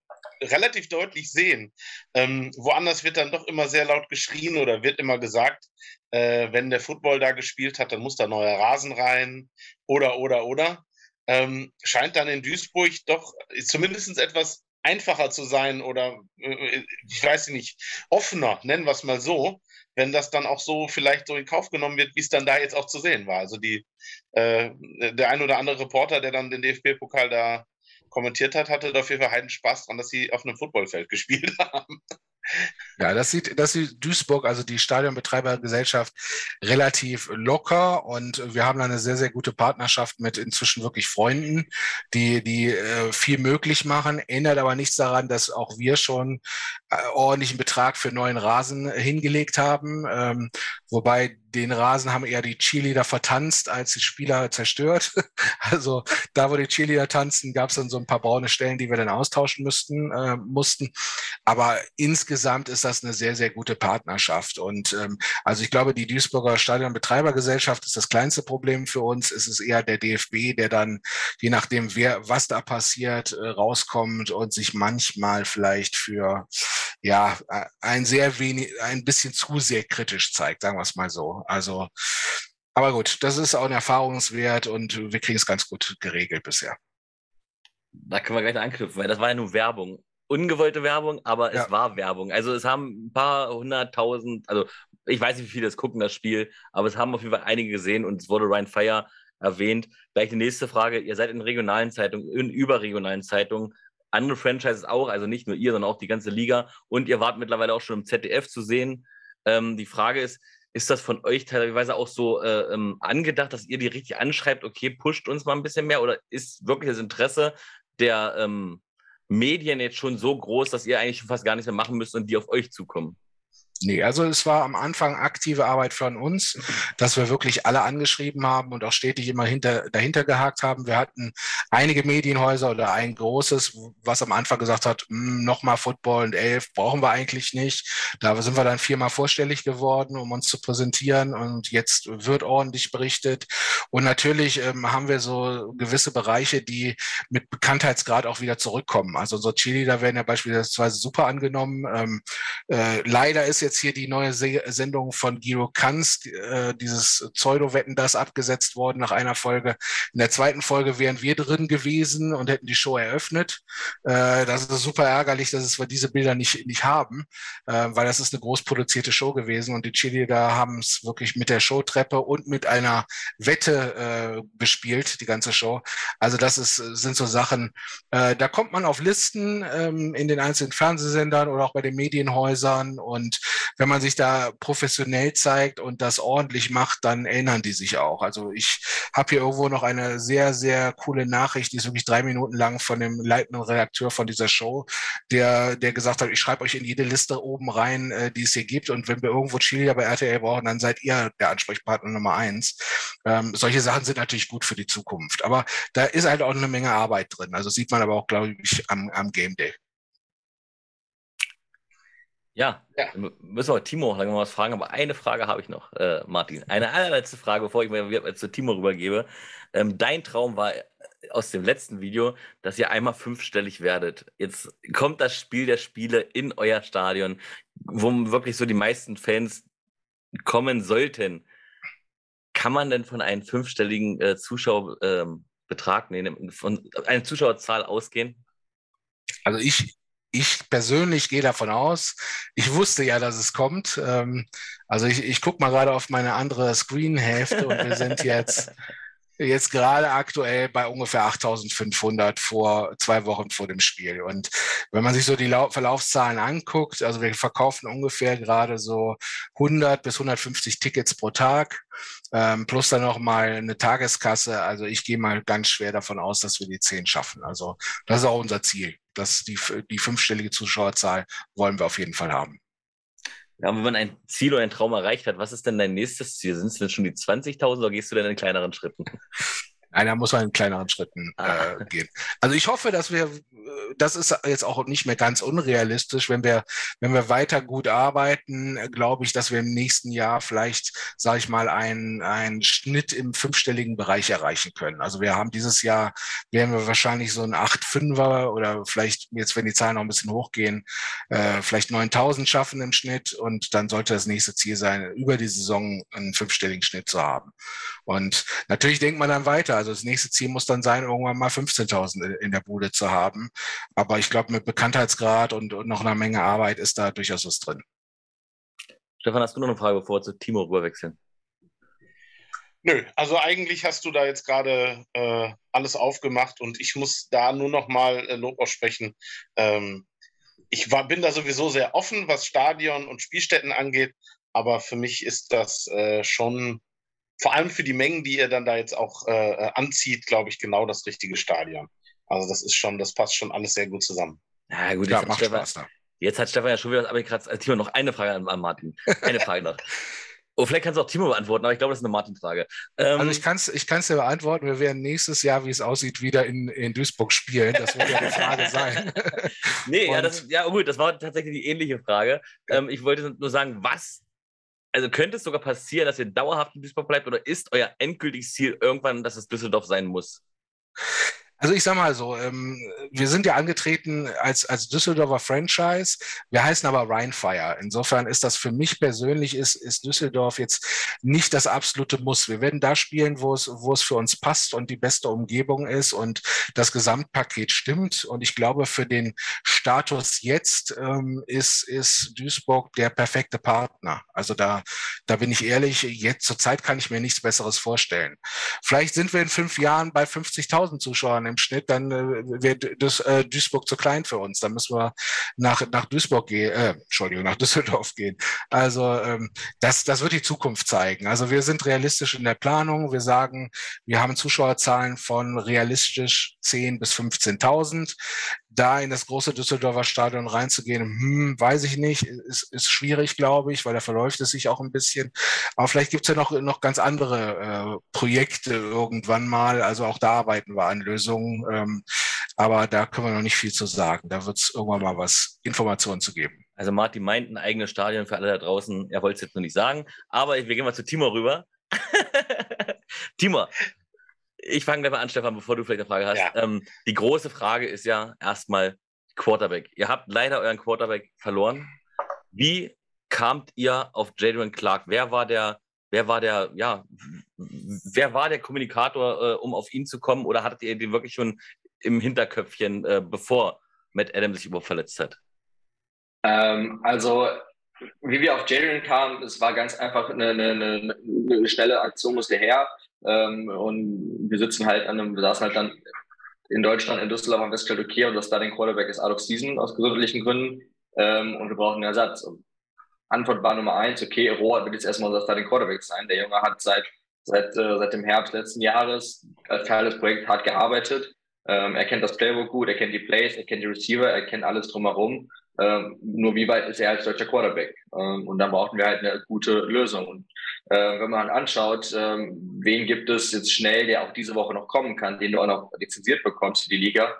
relativ deutlich sehen. Ähm, woanders wird dann doch immer sehr laut geschrien oder wird immer gesagt, äh, wenn der Football da gespielt hat, dann muss da neuer Rasen rein oder, oder, oder ähm, scheint dann in Duisburg doch zumindest etwas einfacher zu sein oder äh, ich weiß nicht, offener, nennen wir es mal so, wenn das dann auch so vielleicht so in Kauf genommen wird, wie es dann da jetzt auch zu sehen war. Also die, äh, der ein oder andere Reporter, der dann den DFB-Pokal da kommentiert hat, hatte dafür für Heiden Spaß dran, dass sie auf einem Footballfeld gespielt haben. Ja, das sieht, das sieht Duisburg, also die Stadionbetreibergesellschaft, relativ locker und wir haben eine sehr, sehr gute Partnerschaft mit inzwischen wirklich Freunden, die, die äh, viel möglich machen, ändert aber nichts daran, dass auch wir schon äh, ordentlichen Betrag für neuen Rasen hingelegt haben, ähm, wobei den Rasen haben eher die Cheerleader vertanzt, als die Spieler zerstört. Also da, wo die Cheerleader tanzen, gab es dann so ein paar braune Stellen, die wir dann austauschen müssten, äh, mussten. Aber insgesamt ist das eine sehr, sehr gute Partnerschaft. Und ähm, also ich glaube, die Duisburger Stadionbetreibergesellschaft ist das kleinste Problem für uns. Es ist eher der DFB, der dann, je nachdem, wer, was da passiert, äh, rauskommt und sich manchmal vielleicht für ja ein sehr wenig, ein bisschen zu sehr kritisch zeigt, sagen wir es mal so. Also, aber gut, das ist auch ein Erfahrungswert und wir kriegen es ganz gut geregelt bisher. Da können wir gleich anknüpfen, weil das war ja nur Werbung. Ungewollte Werbung, aber ja. es war Werbung. Also es haben ein paar hunderttausend, also ich weiß nicht, wie viele das gucken, das Spiel, aber es haben auf jeden Fall einige gesehen und es wurde Ryan Fire erwähnt. Gleich die nächste Frage. Ihr seid in regionalen Zeitungen, in überregionalen Zeitungen, andere Franchises auch, also nicht nur ihr, sondern auch die ganze Liga. Und ihr wart mittlerweile auch schon im ZDF zu sehen. Ähm, die Frage ist, ist das von euch teilweise auch so äh, ähm, angedacht, dass ihr die richtig anschreibt, okay, pusht uns mal ein bisschen mehr? Oder ist wirklich das Interesse der ähm, Medien jetzt schon so groß, dass ihr eigentlich schon fast gar nichts mehr machen müsst und die auf euch zukommen? Nee, also es war am Anfang aktive Arbeit von uns, dass wir wirklich alle angeschrieben haben und auch stetig immer hinter, dahinter gehakt haben. Wir hatten einige Medienhäuser oder ein großes, was am Anfang gesagt hat, hm, nochmal Football und elf brauchen wir eigentlich nicht. Da sind wir dann viermal vorstellig geworden, um uns zu präsentieren und jetzt wird ordentlich berichtet. Und natürlich ähm, haben wir so gewisse Bereiche, die mit Bekanntheitsgrad auch wieder zurückkommen. Also unsere Cheerleader werden ja beispielsweise super angenommen. Ähm, äh, leider ist jetzt hier die neue Se Sendung von Guido Kanz, äh, dieses Pseudo-Wetten, das abgesetzt worden nach einer Folge. In der zweiten Folge wären wir drin gewesen und hätten die Show eröffnet. Äh, das ist super ärgerlich, dass wir diese Bilder nicht, nicht haben, äh, weil das ist eine groß produzierte Show gewesen und die Chili da haben es wirklich mit der Showtreppe und mit einer Wette äh, bespielt, die ganze Show. Also das ist, sind so Sachen, äh, da kommt man auf Listen ähm, in den einzelnen Fernsehsendern oder auch bei den Medienhäusern und wenn man sich da professionell zeigt und das ordentlich macht, dann erinnern die sich auch. Also ich habe hier irgendwo noch eine sehr, sehr coole Nachricht, die ist wirklich drei Minuten lang von dem leitenden Redakteur von dieser Show, der, der gesagt hat, ich schreibe euch in jede Liste oben rein, äh, die es hier gibt. Und wenn wir irgendwo Chili bei RTL brauchen, dann seid ihr der Ansprechpartner Nummer eins. Ähm, solche Sachen sind natürlich gut für die Zukunft. Aber da ist halt auch eine Menge Arbeit drin. Also sieht man aber auch, glaube ich, am, am Game Day. Ja, ja. müssen wir Timo noch was fragen, aber eine Frage habe ich noch, äh, Martin. Eine allerletzte Frage, bevor ich mir zu Timo rübergebe. Ähm, dein Traum war aus dem letzten Video, dass ihr einmal fünfstellig werdet. Jetzt kommt das Spiel der Spiele in euer Stadion, wo wirklich so die meisten Fans kommen sollten. Kann man denn von einem fünfstelligen äh, Zuschauerbetrag, ähm, nee, von einer Zuschauerzahl ausgehen? Also ich, ich persönlich gehe davon aus, ich wusste ja, dass es kommt. Ähm, also ich, ich gucke mal gerade auf meine andere Screen-Hälfte und wir sind jetzt jetzt gerade aktuell bei ungefähr 8500 vor zwei Wochen vor dem Spiel. Und wenn man sich so die Verlaufszahlen anguckt, also wir verkaufen ungefähr gerade so 100 bis 150 Tickets pro Tag, ähm, plus dann noch mal eine Tageskasse. Also ich gehe mal ganz schwer davon aus, dass wir die 10 schaffen. Also das ist auch unser Ziel. Dass die, die fünfstellige Zuschauerzahl wollen wir auf jeden Fall haben. Ja, und wenn man ein Ziel oder ein Traum erreicht hat, was ist denn dein nächstes Ziel? Sind es denn schon die 20.000 oder gehst du denn in kleineren Schritten? Nein, da muss man in kleineren Schritten ah. äh, gehen. Also ich hoffe, dass wir, das ist jetzt auch nicht mehr ganz unrealistisch, wenn wir, wenn wir weiter gut arbeiten, glaube ich, dass wir im nächsten Jahr vielleicht, sage ich mal, einen, einen Schnitt im fünfstelligen Bereich erreichen können. Also wir haben dieses Jahr, werden wir wahrscheinlich so ein 8,5er oder vielleicht jetzt, wenn die Zahlen noch ein bisschen hochgehen, äh, vielleicht 9000 schaffen im Schnitt und dann sollte das nächste Ziel sein, über die Saison einen fünfstelligen Schnitt zu haben. Und natürlich denkt man dann weiter. Also das nächste Ziel muss dann sein, irgendwann mal 15.000 in der Bude zu haben. Aber ich glaube, mit Bekanntheitsgrad und, und noch einer Menge Arbeit ist da durchaus was drin. Stefan, hast du noch eine Frage, bevor wir zu Timo rüberwechseln? Nö, also eigentlich hast du da jetzt gerade äh, alles aufgemacht und ich muss da nur noch mal äh, Lob aussprechen. Ähm, ich war, bin da sowieso sehr offen, was Stadion und Spielstätten angeht, aber für mich ist das äh, schon vor allem für die Mengen, die ihr dann da jetzt auch äh, äh, anzieht, glaube ich, genau das richtige Stadion. Also das ist schon, das passt schon alles sehr gut zusammen. Ja, gut, ja, jetzt, macht Stefan, Spaß, jetzt hat Stefan ja schon wieder, aber ich gerade, Timo, noch eine Frage an, an Martin. Eine Frage noch. Oh, vielleicht kannst du auch Timo beantworten, aber ich glaube, das ist eine Martin-Frage. Ähm, also ich kann es ich kann's dir beantworten. Wir werden nächstes Jahr, wie es aussieht, wieder in, in Duisburg spielen. Das wird ja die Frage sein. nee, ja, das, ja, gut, das war tatsächlich die ähnliche Frage. Ähm, ich wollte nur sagen, was also könnte es sogar passieren, dass ihr dauerhaft in Duisburg bleibt oder ist euer endgültiges Ziel irgendwann, dass es Düsseldorf sein muss? Also ich sag mal so, ähm, wir sind ja angetreten als, als Düsseldorfer Franchise. Wir heißen aber Rheinfire. Insofern ist das für mich persönlich, ist, ist Düsseldorf jetzt nicht das absolute Muss. Wir werden da spielen, wo es, wo es für uns passt und die beste Umgebung ist und das Gesamtpaket stimmt. Und ich glaube, für den Status jetzt ähm, ist, ist Duisburg der perfekte Partner. Also da, da bin ich ehrlich, jetzt zur Zeit kann ich mir nichts Besseres vorstellen. Vielleicht sind wir in fünf Jahren bei 50.000 Zuschauern im Schnitt, dann äh, wird das, äh, Duisburg zu klein für uns. Dann müssen wir nach, nach Duisburg gehen, äh, Entschuldigung, nach Düsseldorf gehen. Also ähm, das, das wird die Zukunft zeigen. Also wir sind realistisch in der Planung. Wir sagen, wir haben Zuschauerzahlen von realistisch 10 bis 15.000 da in das große Düsseldorfer Stadion reinzugehen, hm, weiß ich nicht, ist, ist schwierig, glaube ich, weil da verläuft es sich auch ein bisschen. Aber vielleicht gibt es ja noch, noch ganz andere äh, Projekte irgendwann mal. Also auch da arbeiten wir an Lösungen. Ähm, aber da können wir noch nicht viel zu sagen. Da wird es irgendwann mal was Informationen zu geben. Also Martin meint ein eigenes Stadion für alle da draußen. Er wollte es jetzt noch nicht sagen. Aber wir gehen mal zu Timo rüber. Timo, ich fange gleich mal an, Stefan, bevor du vielleicht eine Frage hast. Ja. Ähm, die große Frage ist ja erstmal Quarterback. Ihr habt leider euren Quarterback verloren. Wie kamt ihr auf Jadon Clark? Wer war der, wer war der, ja, wer war der Kommunikator, äh, um auf ihn zu kommen? Oder hattet ihr den wirklich schon im Hinterköpfchen, äh, bevor Matt Adam sich überhaupt verletzt hat? Ähm, also, wie wir auf Jadon kamen, es war ganz einfach eine, eine, eine schnelle Aktion musste her. Ähm, und wir sitzen halt an einem, wir saßen halt dann in Deutschland, in Düsseldorf am festgestellt, okay, unser Starting Quarterback ist out of season aus gesundheitlichen Gründen ähm, und wir brauchen einen Ersatz. Und Antwort war Nummer eins, okay, Rohr wird jetzt erstmal unser Starting Quarterback sein. Der Junge hat seit, seit, äh, seit dem Herbst letzten Jahres als Teil des Projekts hart gearbeitet. Ähm, er kennt das Playbook gut, er kennt die Plays, er kennt die Receiver, er kennt alles drumherum. Ähm, nur wie weit ist er als deutscher Quarterback? Ähm, und dann brauchten wir halt eine gute Lösung. Und äh, wenn man anschaut, ähm, wen gibt es jetzt schnell, der auch diese Woche noch kommen kann, den du auch noch lizenziert bekommst für die Liga,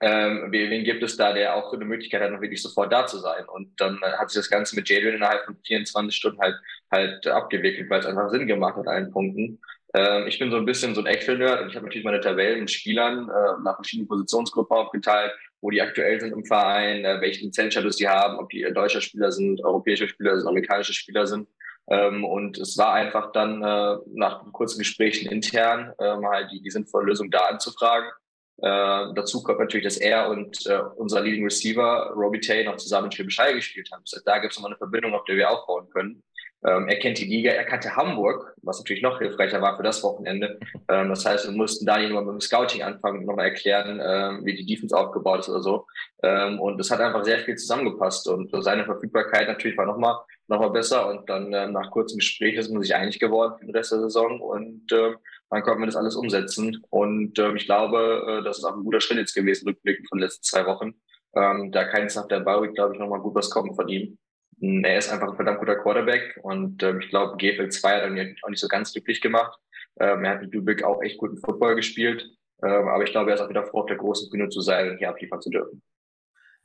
ähm, wen gibt es da, der auch eine Möglichkeit hat, noch wirklich sofort da zu sein? Und dann hat sich das Ganze mit Jadon innerhalb von 24 Stunden halt, halt abgewickelt, weil es einfach Sinn gemacht hat allen Punkten. Ähm, ich bin so ein bisschen so ein Excel-Nerd und ich habe natürlich meine Tabellen mit Spielern äh, nach verschiedenen Positionsgruppen aufgeteilt, wo die aktuell sind im Verein, äh, welchen Lizenzstatus die haben, ob die deutsche Spieler sind, europäische Spieler sind, amerikanische Spieler sind. Ähm, und es war einfach dann äh, nach kurzen Gesprächen intern ähm, halt die, die sinnvolle Lösung da anzufragen. Äh, dazu kommt natürlich, dass er und äh, unser Leading Receiver, Robbie Tay, noch zusammen in Schwäbisch gespielt haben. Das da gibt es nochmal eine Verbindung, auf der wir aufbauen können. Ähm, er kennt die Liga, er kannte Hamburg, was natürlich noch hilfreicher war für das Wochenende. Ähm, das heißt, wir mussten Daniel nochmal mit dem Scouting anfangen und nochmal erklären, ähm, wie die Defense aufgebaut ist oder so. Ähm, und es hat einfach sehr viel zusammengepasst und seine Verfügbarkeit natürlich war nochmal noch mal besser. Und dann ähm, nach kurzem Gespräch ist man sich einig geworden für den Rest der Saison und äh, dann konnten wir das alles umsetzen. Und ähm, ich glaube, äh, das ist auch ein guter Schritt jetzt gewesen, rückblickend von den letzten zwei Wochen. Ähm, da keins nach der Bauweek, glaube ich, nochmal gut was kommen von ihm. Er ist einfach ein verdammt guter Quarterback und ähm, ich glaube, GFL 2 hat ihn auch nicht so ganz glücklich gemacht. Ähm, er hat mit Lübeck auch echt guten Football gespielt, ähm, aber ich glaube, er ist auch wieder froh, auf der großen Bühne zu sein und hier abliefern zu dürfen.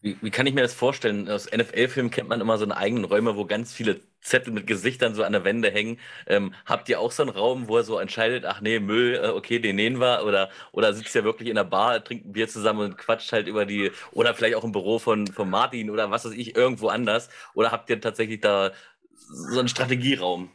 Wie, wie kann ich mir das vorstellen? Aus NFL-Filmen kennt man immer so eine eigenen Räume, wo ganz viele Zettel mit Gesichtern so an der Wände hängen. Ähm, habt ihr auch so einen Raum, wo er so entscheidet, ach nee, Müll, äh, okay, den nehmen wir? Oder, oder sitzt ihr wirklich in der Bar, trinkt ein Bier zusammen und quatscht halt über die, oder vielleicht auch im Büro von, von Martin oder was weiß ich, irgendwo anders? Oder habt ihr tatsächlich da so einen Strategieraum?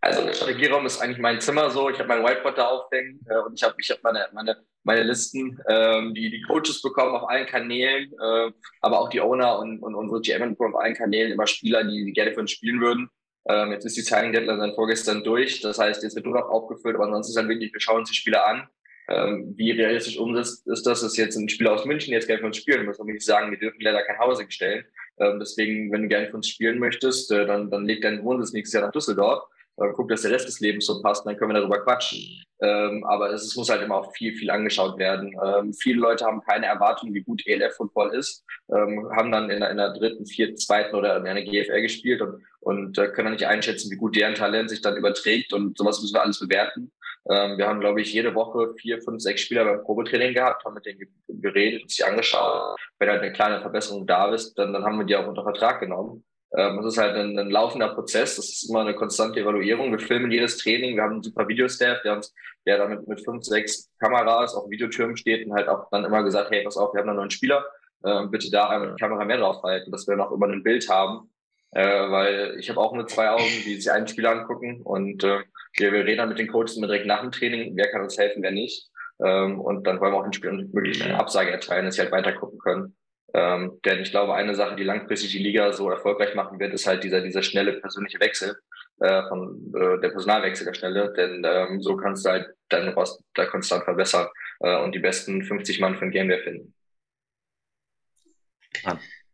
Also der Strategieraum ist eigentlich mein Zimmer so. Ich habe mein Whiteboard da aufhängen äh, und ich habe ich hab meine, meine, meine Listen, ähm, die die Coaches bekommen auf allen Kanälen, äh, aber auch die Owner und, und unsere GM bekommen auf allen Kanälen immer Spieler, die, die gerne für uns spielen würden. Ähm, jetzt ist die Signing Deadline dann vorgestern durch. Das heißt, jetzt wird nur noch aufgefüllt, aber ansonsten ist dann wirklich, wir schauen uns die Spieler an. Ähm, wie realistisch umsetzt ist das, dass jetzt ein Spieler aus München jetzt gerne für uns spielen muss. Und ich sagen, wir dürfen leider kein Hausing stellen. Ähm, deswegen, wenn du gerne für uns spielen möchtest, äh, dann, dann leg deinen Wohnsitz nächstes Jahr nach Düsseldorf äh, guckt, dass der Rest des Lebens so passt, dann können wir darüber quatschen. Ähm, aber es, es, muss halt immer auch viel, viel angeschaut werden. Ähm, viele Leute haben keine Erwartung, wie gut ELF-Football ist, ähm, haben dann in in der dritten, vierten, zweiten oder in einer GFL gespielt und, und äh, können dann nicht einschätzen, wie gut deren Talent sich dann überträgt und sowas müssen wir alles bewerten. Ähm, wir haben, glaube ich, jede Woche vier, fünf, sechs Spieler beim Probetraining gehabt, haben mit denen geredet und sich angeschaut. Wenn halt eine kleine Verbesserung da ist, dann, dann haben wir die auch unter Vertrag genommen. Ähm, es ist halt ein, ein, laufender Prozess. Das ist immer eine konstante Evaluierung. Wir filmen jedes Training. Wir haben einen super Videostaff, der uns, der damit mit fünf, sechs Kameras auf Videotürmen steht und halt auch dann immer gesagt, hey, pass auf, wir haben einen neuen Spieler. Äh, bitte da einmal die Kamera mehr draufhalten, dass wir noch immer ein Bild haben. Äh, weil ich habe auch nur zwei Augen, die sich einen Spieler angucken und äh, wir, wir reden dann mit den Coaches immer direkt nach dem Training, wer kann uns helfen, wer nicht. Ähm, und dann wollen wir auch den Spielern möglichst eine Absage erteilen, dass sie halt weiter gucken können. Ähm, denn ich glaube, eine Sache, die langfristig die Liga so erfolgreich machen wird, ist halt dieser, dieser schnelle persönliche Wechsel, äh, von äh, der Personalwechsel der Schnelle. Denn ähm, so kannst du halt deinen Rost da konstant verbessern äh, und die besten 50 Mann für ein Game finden.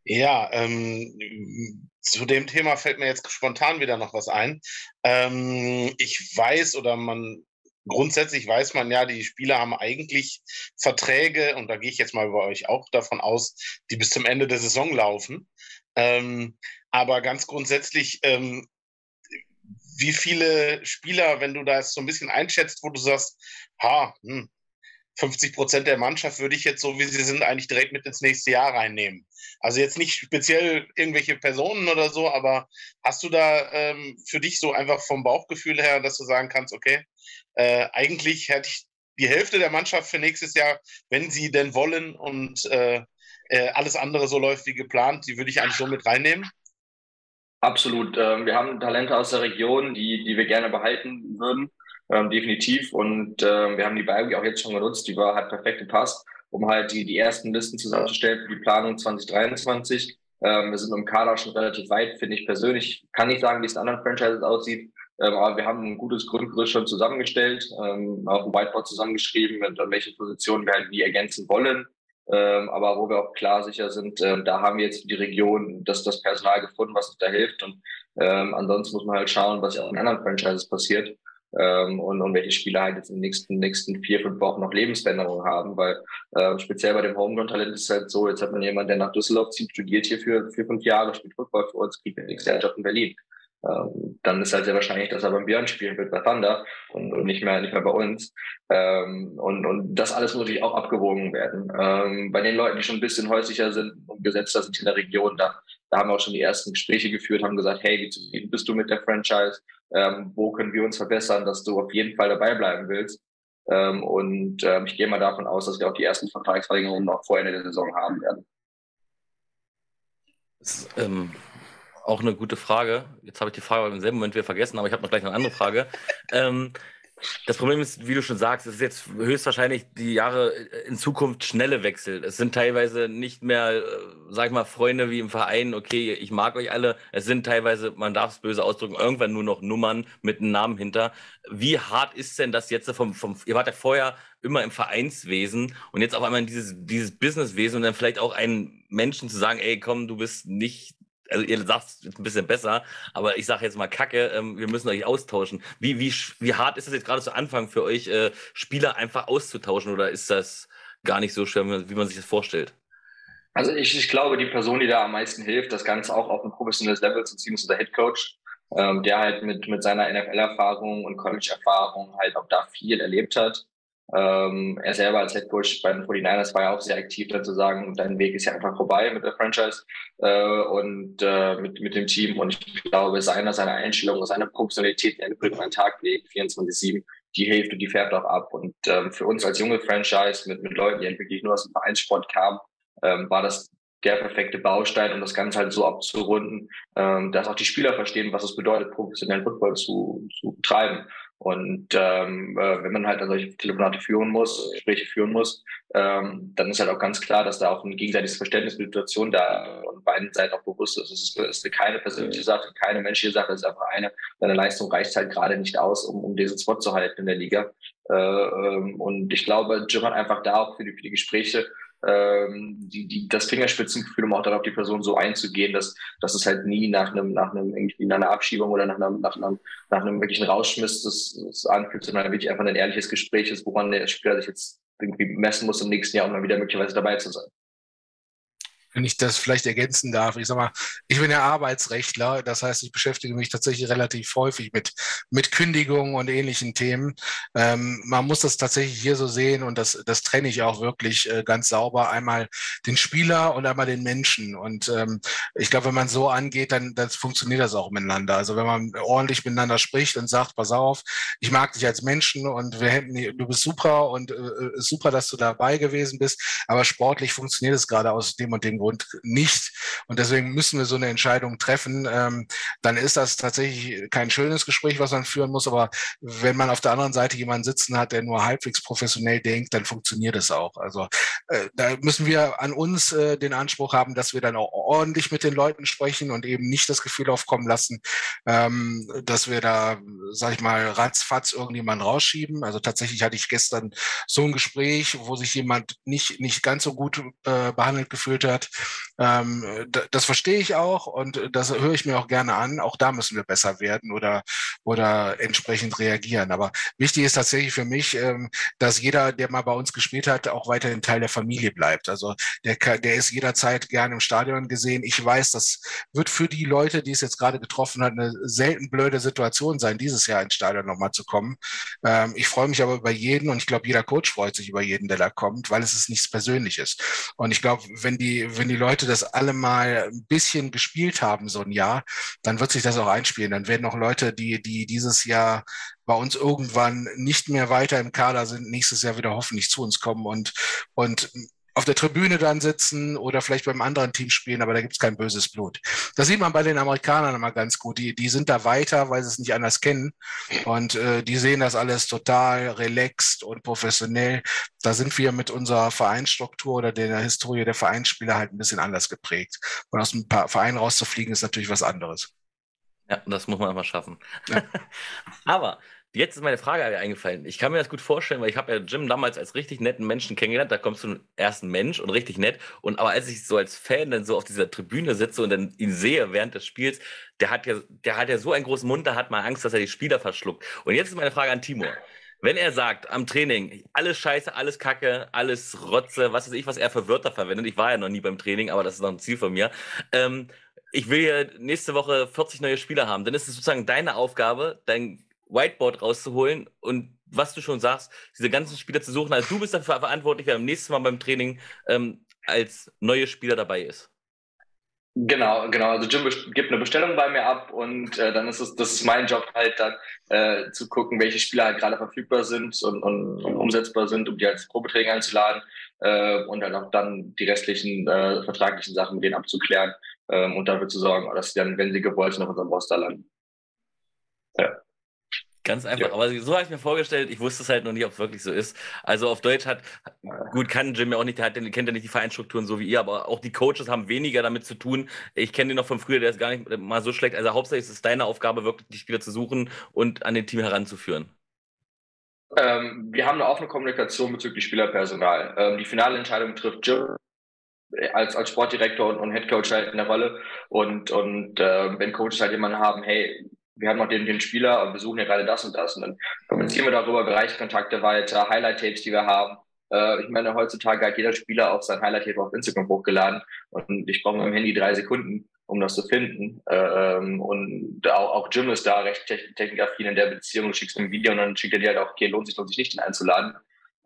Ja, ähm, zu dem Thema fällt mir jetzt spontan wieder noch was ein. Ähm, ich weiß oder man grundsätzlich weiß man ja, die Spieler haben eigentlich Verträge, und da gehe ich jetzt mal bei euch auch davon aus, die bis zum Ende der Saison laufen. Ähm, aber ganz grundsätzlich, ähm, wie viele Spieler, wenn du das so ein bisschen einschätzt, wo du sagst, ha, hm, 50 Prozent der Mannschaft würde ich jetzt so, wie sie sind, eigentlich direkt mit ins nächste Jahr reinnehmen. Also jetzt nicht speziell irgendwelche Personen oder so, aber hast du da ähm, für dich so einfach vom Bauchgefühl her, dass du sagen kannst, okay, äh, eigentlich hätte ich die Hälfte der Mannschaft für nächstes Jahr, wenn sie denn wollen und äh, äh, alles andere so läuft wie geplant, die würde ich eigentlich so mit reinnehmen? Absolut. Ähm, wir haben Talente aus der Region, die, die wir gerne behalten würden ähm, definitiv. Und ähm, wir haben die Biogi auch jetzt schon genutzt. Die war halt perfekt gepasst, um halt die, die ersten Listen zusammenzustellen für die Planung 2023. Ähm, wir sind dem Kader schon relativ weit, finde ich persönlich. Kann nicht sagen, wie es in anderen Franchises aussieht. Ähm, aber wir haben ein gutes Grundgerüst schon zusammengestellt, ähm, auf dem Whiteboard zusammengeschrieben, mit an welchen Positionen wir halt wie ergänzen wollen. Ähm, aber wo wir auch klar sicher sind, äh, da haben wir jetzt die Region das, das Personal gefunden, was uns da hilft. Und ähm, ansonsten muss man halt schauen, was auch in anderen Franchises passiert ähm, und, und welche Spieler halt jetzt in den nächsten, nächsten vier, fünf Wochen noch Lebensveränderungen haben, weil äh, speziell bei dem Homegrown-Talent ist es halt so, jetzt hat man jemanden, der nach Düsseldorf zieht, studiert hier für vier, fünf Jahre, spielt Football für uns, kriegt den nächsten Job in Berlin. Ähm, dann ist halt sehr wahrscheinlich, dass er beim Björn spielen wird bei Thunder und, und nicht mehr nicht mehr bei uns. Ähm, und, und das alles muss natürlich auch abgewogen werden. Ähm, bei den Leuten, die schon ein bisschen häuslicher sind und gesetzter sind in der Region, da, da haben wir auch schon die ersten Gespräche geführt, haben gesagt, hey, wie zufrieden bist du mit der Franchise? Ähm, wo können wir uns verbessern, dass du auf jeden Fall dabei bleiben willst. Ähm, und ähm, ich gehe mal davon aus, dass wir auch die ersten Vertragsverlängerungen noch vor Ende der Saison haben werden. Das ist ähm, auch eine gute Frage. Jetzt habe ich die Frage im selben Moment wieder vergessen, aber ich habe noch gleich eine andere Frage. Das Problem ist, wie du schon sagst, es ist jetzt höchstwahrscheinlich die Jahre in Zukunft schnelle Wechsel. Es sind teilweise nicht mehr, äh, sag ich mal, Freunde wie im Verein, okay, ich mag euch alle. Es sind teilweise, man darf es böse ausdrücken, irgendwann nur noch Nummern mit einem Namen hinter. Wie hart ist denn das jetzt vom, vom ihr wart ja vorher immer im Vereinswesen und jetzt auf einmal in dieses, dieses Businesswesen und dann vielleicht auch einen Menschen zu sagen, ey, komm, du bist nicht also ihr sagt es ein bisschen besser, aber ich sage jetzt mal Kacke, ähm, wir müssen euch austauschen. Wie, wie, wie hart ist das jetzt gerade zu Anfang für euch, äh, Spieler einfach auszutauschen oder ist das gar nicht so schwer, wie man sich das vorstellt? Also ich, ich glaube, die Person, die da am meisten hilft, das Ganze auch auf ein professionelles Level zu ziehen, ist der Head Coach, ähm, der halt mit, mit seiner NFL-Erfahrung und College-Erfahrung halt auch da viel erlebt hat. Ähm, er selber als Head Coach bei den 49ers war ja auch sehr aktiv, dann zu sagen, dein Weg ist ja einfach vorbei mit der Franchise äh, und äh, mit, mit dem Team. Und ich glaube, seine, seine Einstellung, seine Professionalität, die er an den Tag legt, 24-7, die hilft und die färbt auch ab. Und ähm, für uns als junge Franchise mit, mit Leuten, die wirklich nur aus dem Vereinssport kamen, ähm, war das der perfekte Baustein, um das Ganze halt so abzurunden, ähm, dass auch die Spieler verstehen, was es bedeutet, professionellen Football zu, zu betreiben. Und ähm, äh, wenn man halt solche Telefonate führen muss, Gespräche führen muss, ähm, dann ist halt auch ganz klar, dass da auch ein gegenseitiges Verständnis die Situation da und beiden Seiten auch bewusst ist. Es ist, ist keine persönliche Sache, keine menschliche Sache, es ist einfach eine. Deine Leistung reicht halt gerade nicht aus, um, um diesen Spot zu halten in der Liga. Äh, ähm, und ich glaube, Jim hat einfach da auch für die, für die Gespräche ähm, die, die, das Fingerspitzengefühl, um auch darauf die Person so einzugehen, dass, dass es halt nie nach einem, nach einem irgendwie nach einer Abschiebung oder nach einem, nach einem, nach einem wirklichen Rausschmiss das, das anfühlt, sondern wirklich einfach ein ehrliches Gespräch ist, woran der Spieler sich jetzt irgendwie messen muss, im nächsten Jahr, um dann wieder möglicherweise dabei zu sein wenn ich das vielleicht ergänzen darf. Ich sag mal, ich bin ja Arbeitsrechtler, das heißt, ich beschäftige mich tatsächlich relativ häufig mit, mit Kündigungen und ähnlichen Themen. Ähm, man muss das tatsächlich hier so sehen und das, das trenne ich auch wirklich äh, ganz sauber. Einmal den Spieler und einmal den Menschen. Und ähm, ich glaube, wenn man so angeht, dann, dann funktioniert das auch miteinander. Also wenn man ordentlich miteinander spricht und sagt, pass auf, ich mag dich als Menschen und wir hätten, du bist super und äh, äh super, dass du dabei gewesen bist, aber sportlich funktioniert es gerade aus dem und dem Grund nicht. Und deswegen müssen wir so eine Entscheidung treffen. Ähm, dann ist das tatsächlich kein schönes Gespräch, was man führen muss. Aber wenn man auf der anderen Seite jemanden sitzen hat, der nur halbwegs professionell denkt, dann funktioniert es auch. Also äh, da müssen wir an uns äh, den Anspruch haben, dass wir dann auch ordentlich mit den Leuten sprechen und eben nicht das Gefühl aufkommen lassen, ähm, dass wir da, sag ich mal, ratzfatz irgendjemanden rausschieben. Also tatsächlich hatte ich gestern so ein Gespräch, wo sich jemand nicht, nicht ganz so gut äh, behandelt gefühlt hat. Ähm, das verstehe ich auch und das höre ich mir auch gerne an. Auch da müssen wir besser werden oder, oder entsprechend reagieren. Aber wichtig ist tatsächlich für mich, ähm, dass jeder, der mal bei uns gespielt hat, auch weiterhin Teil der Familie bleibt. Also der, der ist jederzeit gerne im Stadion gesehen. Ich weiß, das wird für die Leute, die es jetzt gerade getroffen hat, eine selten blöde Situation sein, dieses Jahr ins Stadion nochmal zu kommen. Ähm, ich freue mich aber über jeden und ich glaube, jeder Coach freut sich über jeden, der da kommt, weil es ist nichts Persönliches. Und ich glaube, wenn die, wenn die Leute das alle mal ein bisschen gespielt haben, so ein Jahr, dann wird sich das auch einspielen. Dann werden auch Leute, die, die dieses Jahr bei uns irgendwann nicht mehr weiter im Kader sind, nächstes Jahr wieder hoffentlich zu uns kommen und, und auf der Tribüne dann sitzen oder vielleicht beim anderen Team spielen, aber da gibt es kein böses Blut. Das sieht man bei den Amerikanern immer ganz gut. Die, die sind da weiter, weil sie es nicht anders kennen. Und äh, die sehen das alles total relaxed und professionell. Da sind wir mit unserer Vereinsstruktur oder der Historie der Vereinsspieler halt ein bisschen anders geprägt. Und aus einem Verein rauszufliegen ist natürlich was anderes. Ja, das muss man einfach schaffen. Ja. aber Jetzt ist meine Frage eingefallen. Ich kann mir das gut vorstellen, weil ich habe ja Jim damals als richtig netten Menschen kennengelernt. Da kommst du erst ein Mensch und richtig nett. Und aber als ich so als Fan dann so auf dieser Tribüne sitze und dann ihn sehe während des Spiels, der hat ja, der hat ja so einen großen Mund, da hat man Angst, dass er die Spieler verschluckt. Und jetzt ist meine Frage an Timur. Wenn er sagt am Training, alles Scheiße, alles Kacke, alles Rotze, was weiß ich, was er für Wörter verwendet. Ich war ja noch nie beim Training, aber das ist noch ein Ziel von mir. Ähm, ich will ja nächste Woche 40 neue Spieler haben. Dann ist es sozusagen deine Aufgabe, dein Whiteboard rauszuholen und was du schon sagst, diese ganzen Spieler zu suchen. Also du bist dafür verantwortlich, wer am nächsten Mal beim Training ähm, als neue Spieler dabei ist. Genau, genau. Also Jim gibt eine Bestellung bei mir ab und äh, dann ist es, das ist mein Job halt dann äh, zu gucken, welche Spieler halt gerade verfügbar sind und, und, und, umsetzbar sind, um die als Probeträger einzuladen äh, und dann auch dann die restlichen äh, vertraglichen Sachen mit denen abzuklären ähm, und dafür zu sorgen, dass sie dann, wenn sie gewollt sind, auf unserem Roster landen. Ja. Ganz einfach, ja. aber so habe ich mir vorgestellt, ich wusste es halt noch nicht, ob es wirklich so ist. Also auf Deutsch hat, gut, kann Jim ja auch nicht, der, hat, kennt ja nicht die Vereinsstrukturen so wie ihr, aber auch die Coaches haben weniger damit zu tun. Ich kenne den noch von früher, der ist gar nicht mal so schlecht. Also hauptsächlich ist es deine Aufgabe, wirklich die Spieler zu suchen und an den Team heranzuführen. Ähm, wir haben eine offene Kommunikation bezüglich Spielerpersonal. Ähm, die finale Entscheidung trifft Jim als, als Sportdirektor und, und Headcoach halt in der Rolle. Und, und äh, wenn Coaches halt jemanden haben, hey, wir haben noch den, den Spieler und wir suchen ja gerade das und das. Und dann kommunizieren wir darüber, Bereichskontakte weiter, Highlight-Tapes, die wir haben. Äh, ich meine, heutzutage hat jeder Spieler auch sein Highlight-Tape auf Instagram hochgeladen und ich brauche mit dem Handy drei Sekunden, um das zu finden. Ähm, und auch, auch Jim ist da recht technikaffin in der Beziehung. Du schickst ein Video und dann schickt er dir halt auch, okay, lohnt sich, lohnt sich nicht, den einzuladen,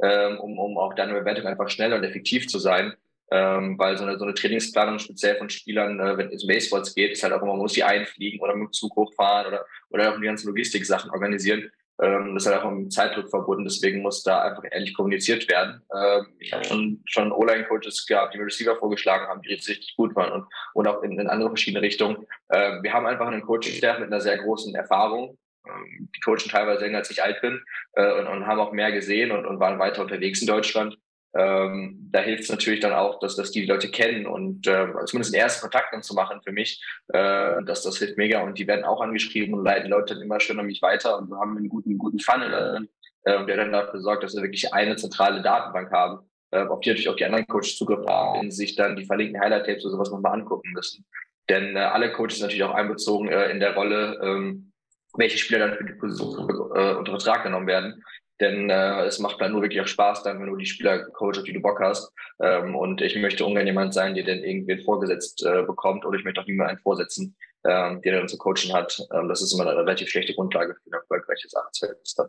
ähm, um, um auch deine Bewertung einfach schnell und effektiv zu sein. Ähm, weil so eine, so eine Trainingsplanung speziell von Spielern, äh, wenn es um Baseballs geht, ist halt auch immer, man muss die einfliegen oder mit dem Zug hochfahren oder, oder auch die ganzen Logistik-Sachen organisieren. Ähm, das ist halt auch mit Zeitdruck verbunden, deswegen muss da einfach ehrlich kommuniziert werden. Ähm, ich habe schon, schon Online-Coaches gehabt, die mir Receiver vorgeschlagen haben, die richtig gut waren und, und auch in, in andere verschiedene Richtungen. Ähm, wir haben einfach einen Coaching-Staff mit einer sehr großen Erfahrung, ähm, die coachen teilweise länger als ich alt bin äh, und, und haben auch mehr gesehen und, und waren weiter unterwegs in Deutschland ähm, da hilft es natürlich dann auch, dass, dass die Leute kennen und äh, zumindest einen ersten Kontakt dann zu machen für mich, äh, das, das hilft mega und die werden auch angeschrieben und leiten Leute dann immer schön an mich weiter und haben einen guten, guten Funnel, äh, der dann dafür sorgt, dass wir wirklich eine zentrale Datenbank haben, äh, auf die natürlich auch die anderen Coaches Zugriff haben, wenn sie sich dann die verlinkten Highlight-Tapes oder sowas nochmal angucken müssen. Denn äh, alle Coaches natürlich auch einbezogen äh, in der Rolle, ähm, welche Spieler dann für die Position äh, unter Vertrag genommen werden. Denn äh, es macht dann nur wirklich auch Spaß, dann, wenn du die Spieler coach, auf die du Bock hast. Ähm, und ich möchte ungern jemand sein, der dann irgendwie vorgesetzt äh, bekommt. Oder ich möchte auch niemanden vorsetzen, ähm, der dann zu coachen hat. Ähm, das ist immer eine relativ schlechte Grundlage für ein erfolgreiches Arbeitsverhältnis dann.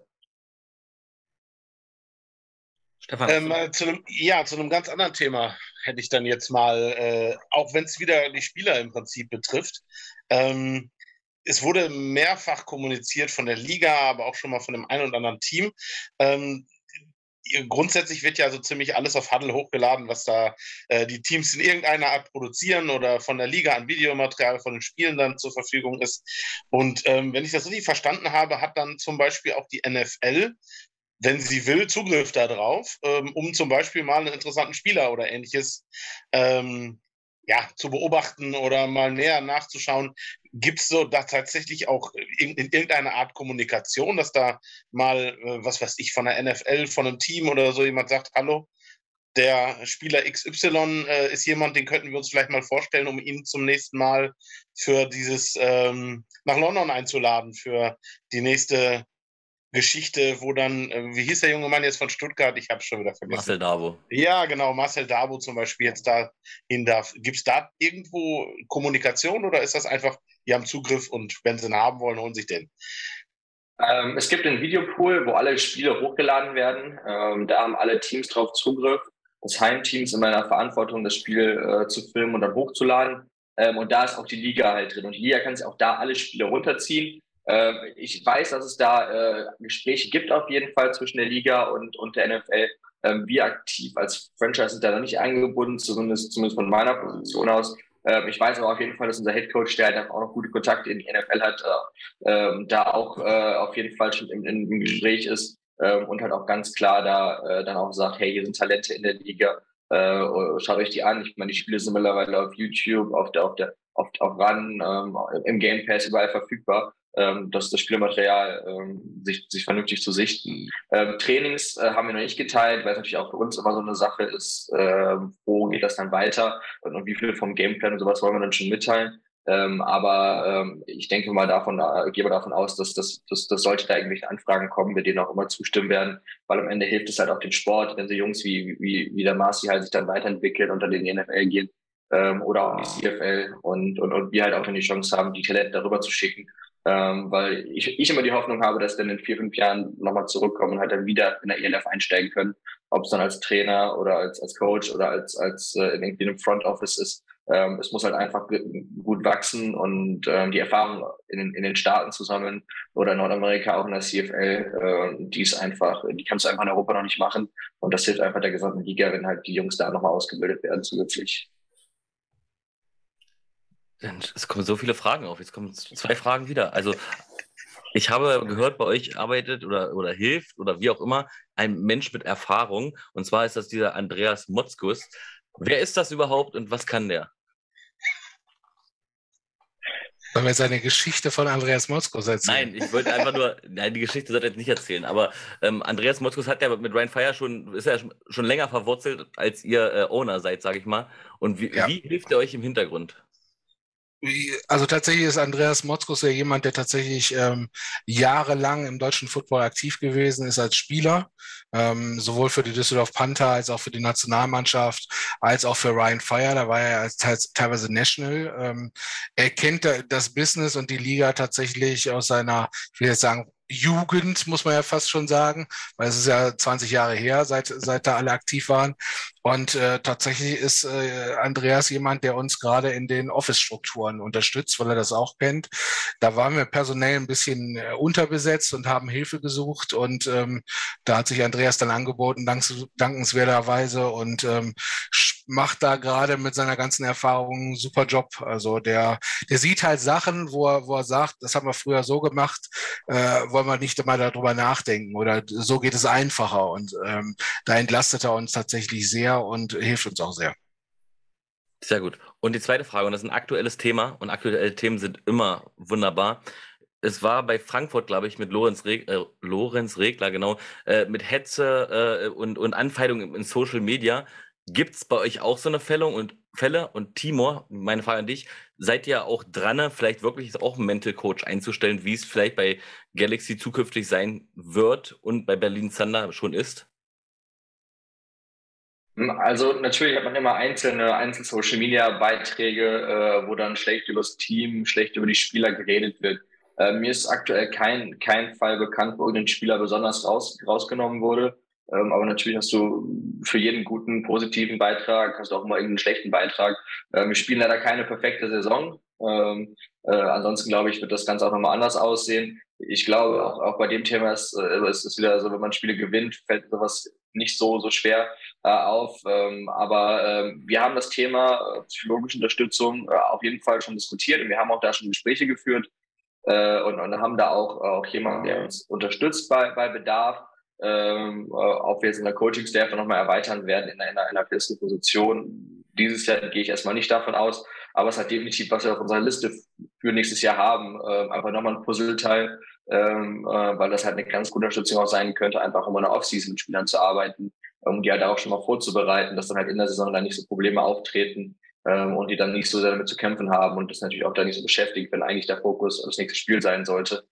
Stefan. Ähm, äh, zu einem, ja, zu einem ganz anderen Thema hätte ich dann jetzt mal, äh, auch wenn es wieder die Spieler im Prinzip betrifft. Ähm, es wurde mehrfach kommuniziert von der Liga, aber auch schon mal von dem einen oder anderen Team. Ähm, grundsätzlich wird ja so ziemlich alles auf Huddle hochgeladen, was da äh, die Teams in irgendeiner Art produzieren oder von der Liga an Videomaterial von den Spielen dann zur Verfügung ist. Und ähm, wenn ich das richtig verstanden habe, hat dann zum Beispiel auch die NFL wenn sie will, Zugriff darauf, ähm, um zum Beispiel mal einen interessanten Spieler oder ähnliches ähm, ja, zu beobachten oder mal näher nachzuschauen. Gibt es so da tatsächlich auch in, in, irgendeiner Art Kommunikation, dass da mal, äh, was weiß ich, von der NFL, von einem Team oder so jemand sagt, hallo, der Spieler XY äh, ist jemand, den könnten wir uns vielleicht mal vorstellen, um ihn zum nächsten Mal für dieses ähm, nach London einzuladen, für die nächste Geschichte, wo dann, äh, wie hieß der junge Mann jetzt von Stuttgart? Ich habe schon wieder vergessen. Marcel Dabo. Ja, genau, Marcel Dabo zum Beispiel jetzt da hin darf. Gibt es da irgendwo Kommunikation oder ist das einfach, die haben Zugriff und wenn sie ihn haben wollen, holen sich den? Ähm, es gibt einen Videopool, wo alle Spiele hochgeladen werden. Ähm, da haben alle Teams drauf Zugriff. Das Heimteam ist in meiner Verantwortung, das Spiel äh, zu filmen und dann hochzuladen. Ähm, und da ist auch die Liga halt drin. Und die Liga kann sich auch da alle Spiele runterziehen äh, ich weiß, dass es da äh, Gespräche gibt auf jeden Fall zwischen der Liga und, und der NFL. Ähm, wir aktiv als Franchise sind da noch nicht eingebunden, zumindest, zumindest von meiner Position aus. Ähm, ich weiß aber auf jeden Fall, dass unser Head Coach, der halt auch noch gute Kontakte in die NFL hat, äh, ähm, da auch äh, auf jeden Fall schon im, im Gespräch ist ähm, und halt auch ganz klar da äh, dann auch sagt, hey, hier sind Talente in der Liga, äh, schaut euch die an. Ich meine, die Spiele sind mittlerweile auf YouTube, auf der, auf der, auf, auf Run, ähm, im Game Pass überall verfügbar ähm, das, das Spielmaterial ähm, sich, sich vernünftig zu sichten. Ähm, Trainings äh, haben wir noch nicht geteilt, weil es natürlich auch für uns immer so eine Sache ist, äh, wo geht das dann weiter und, und wie viel vom Gameplan und sowas wollen wir dann schon mitteilen. Ähm, aber ähm, ich denke mal davon, äh, gehe mal davon aus, dass das, dass, dass sollte da irgendwelche Anfragen kommen, wir denen auch immer zustimmen werden, weil am Ende hilft es halt auch den Sport, wenn so Jungs wie, wie, wie der Marci halt sich dann weiterentwickeln und dann in die NFL gehen ähm, oder auch in die CFL und, und, und wir halt auch dann die Chance haben, die Talente darüber zu schicken ähm, weil ich, ich immer die Hoffnung habe, dass dann in vier, fünf Jahren nochmal zurückkommen und halt dann wieder in der ELF einsteigen können. Ob es dann als Trainer oder als, als Coach oder als, als äh, in einem Front Office ist. Ähm, es muss halt einfach gut wachsen und ähm, die Erfahrung in, in den Staaten zu sammeln oder in Nordamerika auch in der CFL, äh, die ist einfach, die kannst du einfach in Europa noch nicht machen. Und das hilft einfach der gesamten Liga, wenn halt die Jungs da nochmal ausgebildet werden zusätzlich. Es kommen so viele Fragen auf. Jetzt kommen zwei Fragen wieder. Also ich habe gehört, bei euch arbeitet oder, oder hilft oder wie auch immer ein Mensch mit Erfahrung. Und zwar ist das dieser Andreas Motzkus. Wer ist das überhaupt und was kann der? Sollen wir jetzt eine Geschichte von Andreas Motzkus erzählen? Nein, ich wollte einfach nur, nein, die Geschichte sollte ich jetzt nicht erzählen, aber ähm, Andreas Motzkus hat ja mit Ryan Fire schon, ist ja schon länger verwurzelt, als ihr äh, Owner seid, sage ich mal. Und wie, ja. wie hilft er euch im Hintergrund? Also tatsächlich ist Andreas Motzkus ja jemand, der tatsächlich ähm, jahrelang im deutschen Football aktiv gewesen ist als Spieler, ähm, sowohl für die Düsseldorf Panther als auch für die Nationalmannschaft, als auch für Ryan Fire. Da war er als teilweise National. Ähm, er kennt das Business und die Liga tatsächlich aus seiner, ich will jetzt sagen, Jugend, muss man ja fast schon sagen, weil es ist ja 20 Jahre her, seit, seit da alle aktiv waren. Und äh, tatsächlich ist äh, Andreas jemand, der uns gerade in den Office-Strukturen unterstützt, weil er das auch kennt. Da waren wir personell ein bisschen äh, unterbesetzt und haben Hilfe gesucht. Und ähm, da hat sich Andreas dann angeboten, dank, dankenswerterweise, und ähm, macht da gerade mit seiner ganzen Erfahrung einen super Job. Also der, der sieht halt Sachen, wo er, wo er sagt, das haben wir früher so gemacht, äh, wollen wir nicht mal darüber nachdenken oder so geht es einfacher. Und ähm, da entlastet er uns tatsächlich sehr und hilft uns auch sehr. Sehr gut. Und die zweite Frage, und das ist ein aktuelles Thema, und aktuelle Themen sind immer wunderbar. Es war bei Frankfurt, glaube ich, mit Lorenz, Reg äh, Lorenz Regler, genau, äh, mit Hetze äh, und, und Anfeindungen in Social Media. Gibt es bei euch auch so eine Fälle und Fälle? Und Timor, meine Frage an dich, seid ihr auch dran, vielleicht wirklich auch einen Mental Coach einzustellen, wie es vielleicht bei Galaxy zukünftig sein wird und bei Berlin Thunder schon ist? Also natürlich hat man immer einzelne Einzel-Social-Media-Beiträge, äh, wo dann schlecht über das Team, schlecht über die Spieler geredet wird. Äh, mir ist aktuell kein, kein Fall bekannt, wo irgendein Spieler besonders raus, rausgenommen wurde. Ähm, aber natürlich hast du für jeden guten, positiven Beitrag, hast du auch immer irgendeinen schlechten Beitrag. Ähm, wir spielen leider keine perfekte Saison. Ähm, äh, ansonsten glaube ich, wird das Ganze auch nochmal anders aussehen. Ich glaube, auch, auch bei dem Thema ist äh, es ist wieder so, wenn man Spiele gewinnt, fällt sowas nicht so, so schwer äh, auf. Ähm, aber äh, wir haben das Thema äh, psychologische Unterstützung äh, auf jeden Fall schon diskutiert und wir haben auch da schon Gespräche geführt äh, und, und haben da auch, auch jemanden, der uns unterstützt bei, bei Bedarf. Ähm, äh, ob wir jetzt in der Coaching-Staff nochmal erweitern werden in einer, in einer festen Position. Dieses Jahr gehe ich erstmal nicht davon aus, aber es hat definitiv, was wir auf unserer Liste für nächstes Jahr haben, äh, einfach nochmal ein Puzzleteil, ähm, äh, weil das halt eine ganz gute Unterstützung auch sein könnte, einfach um in der Offseason mit Spielern zu arbeiten, um die halt auch schon mal vorzubereiten, dass dann halt in der Saison dann nicht so Probleme auftreten ähm, und die dann nicht so sehr damit zu kämpfen haben und das natürlich auch da nicht so beschäftigt, wenn eigentlich der Fokus das nächste Spiel sein sollte.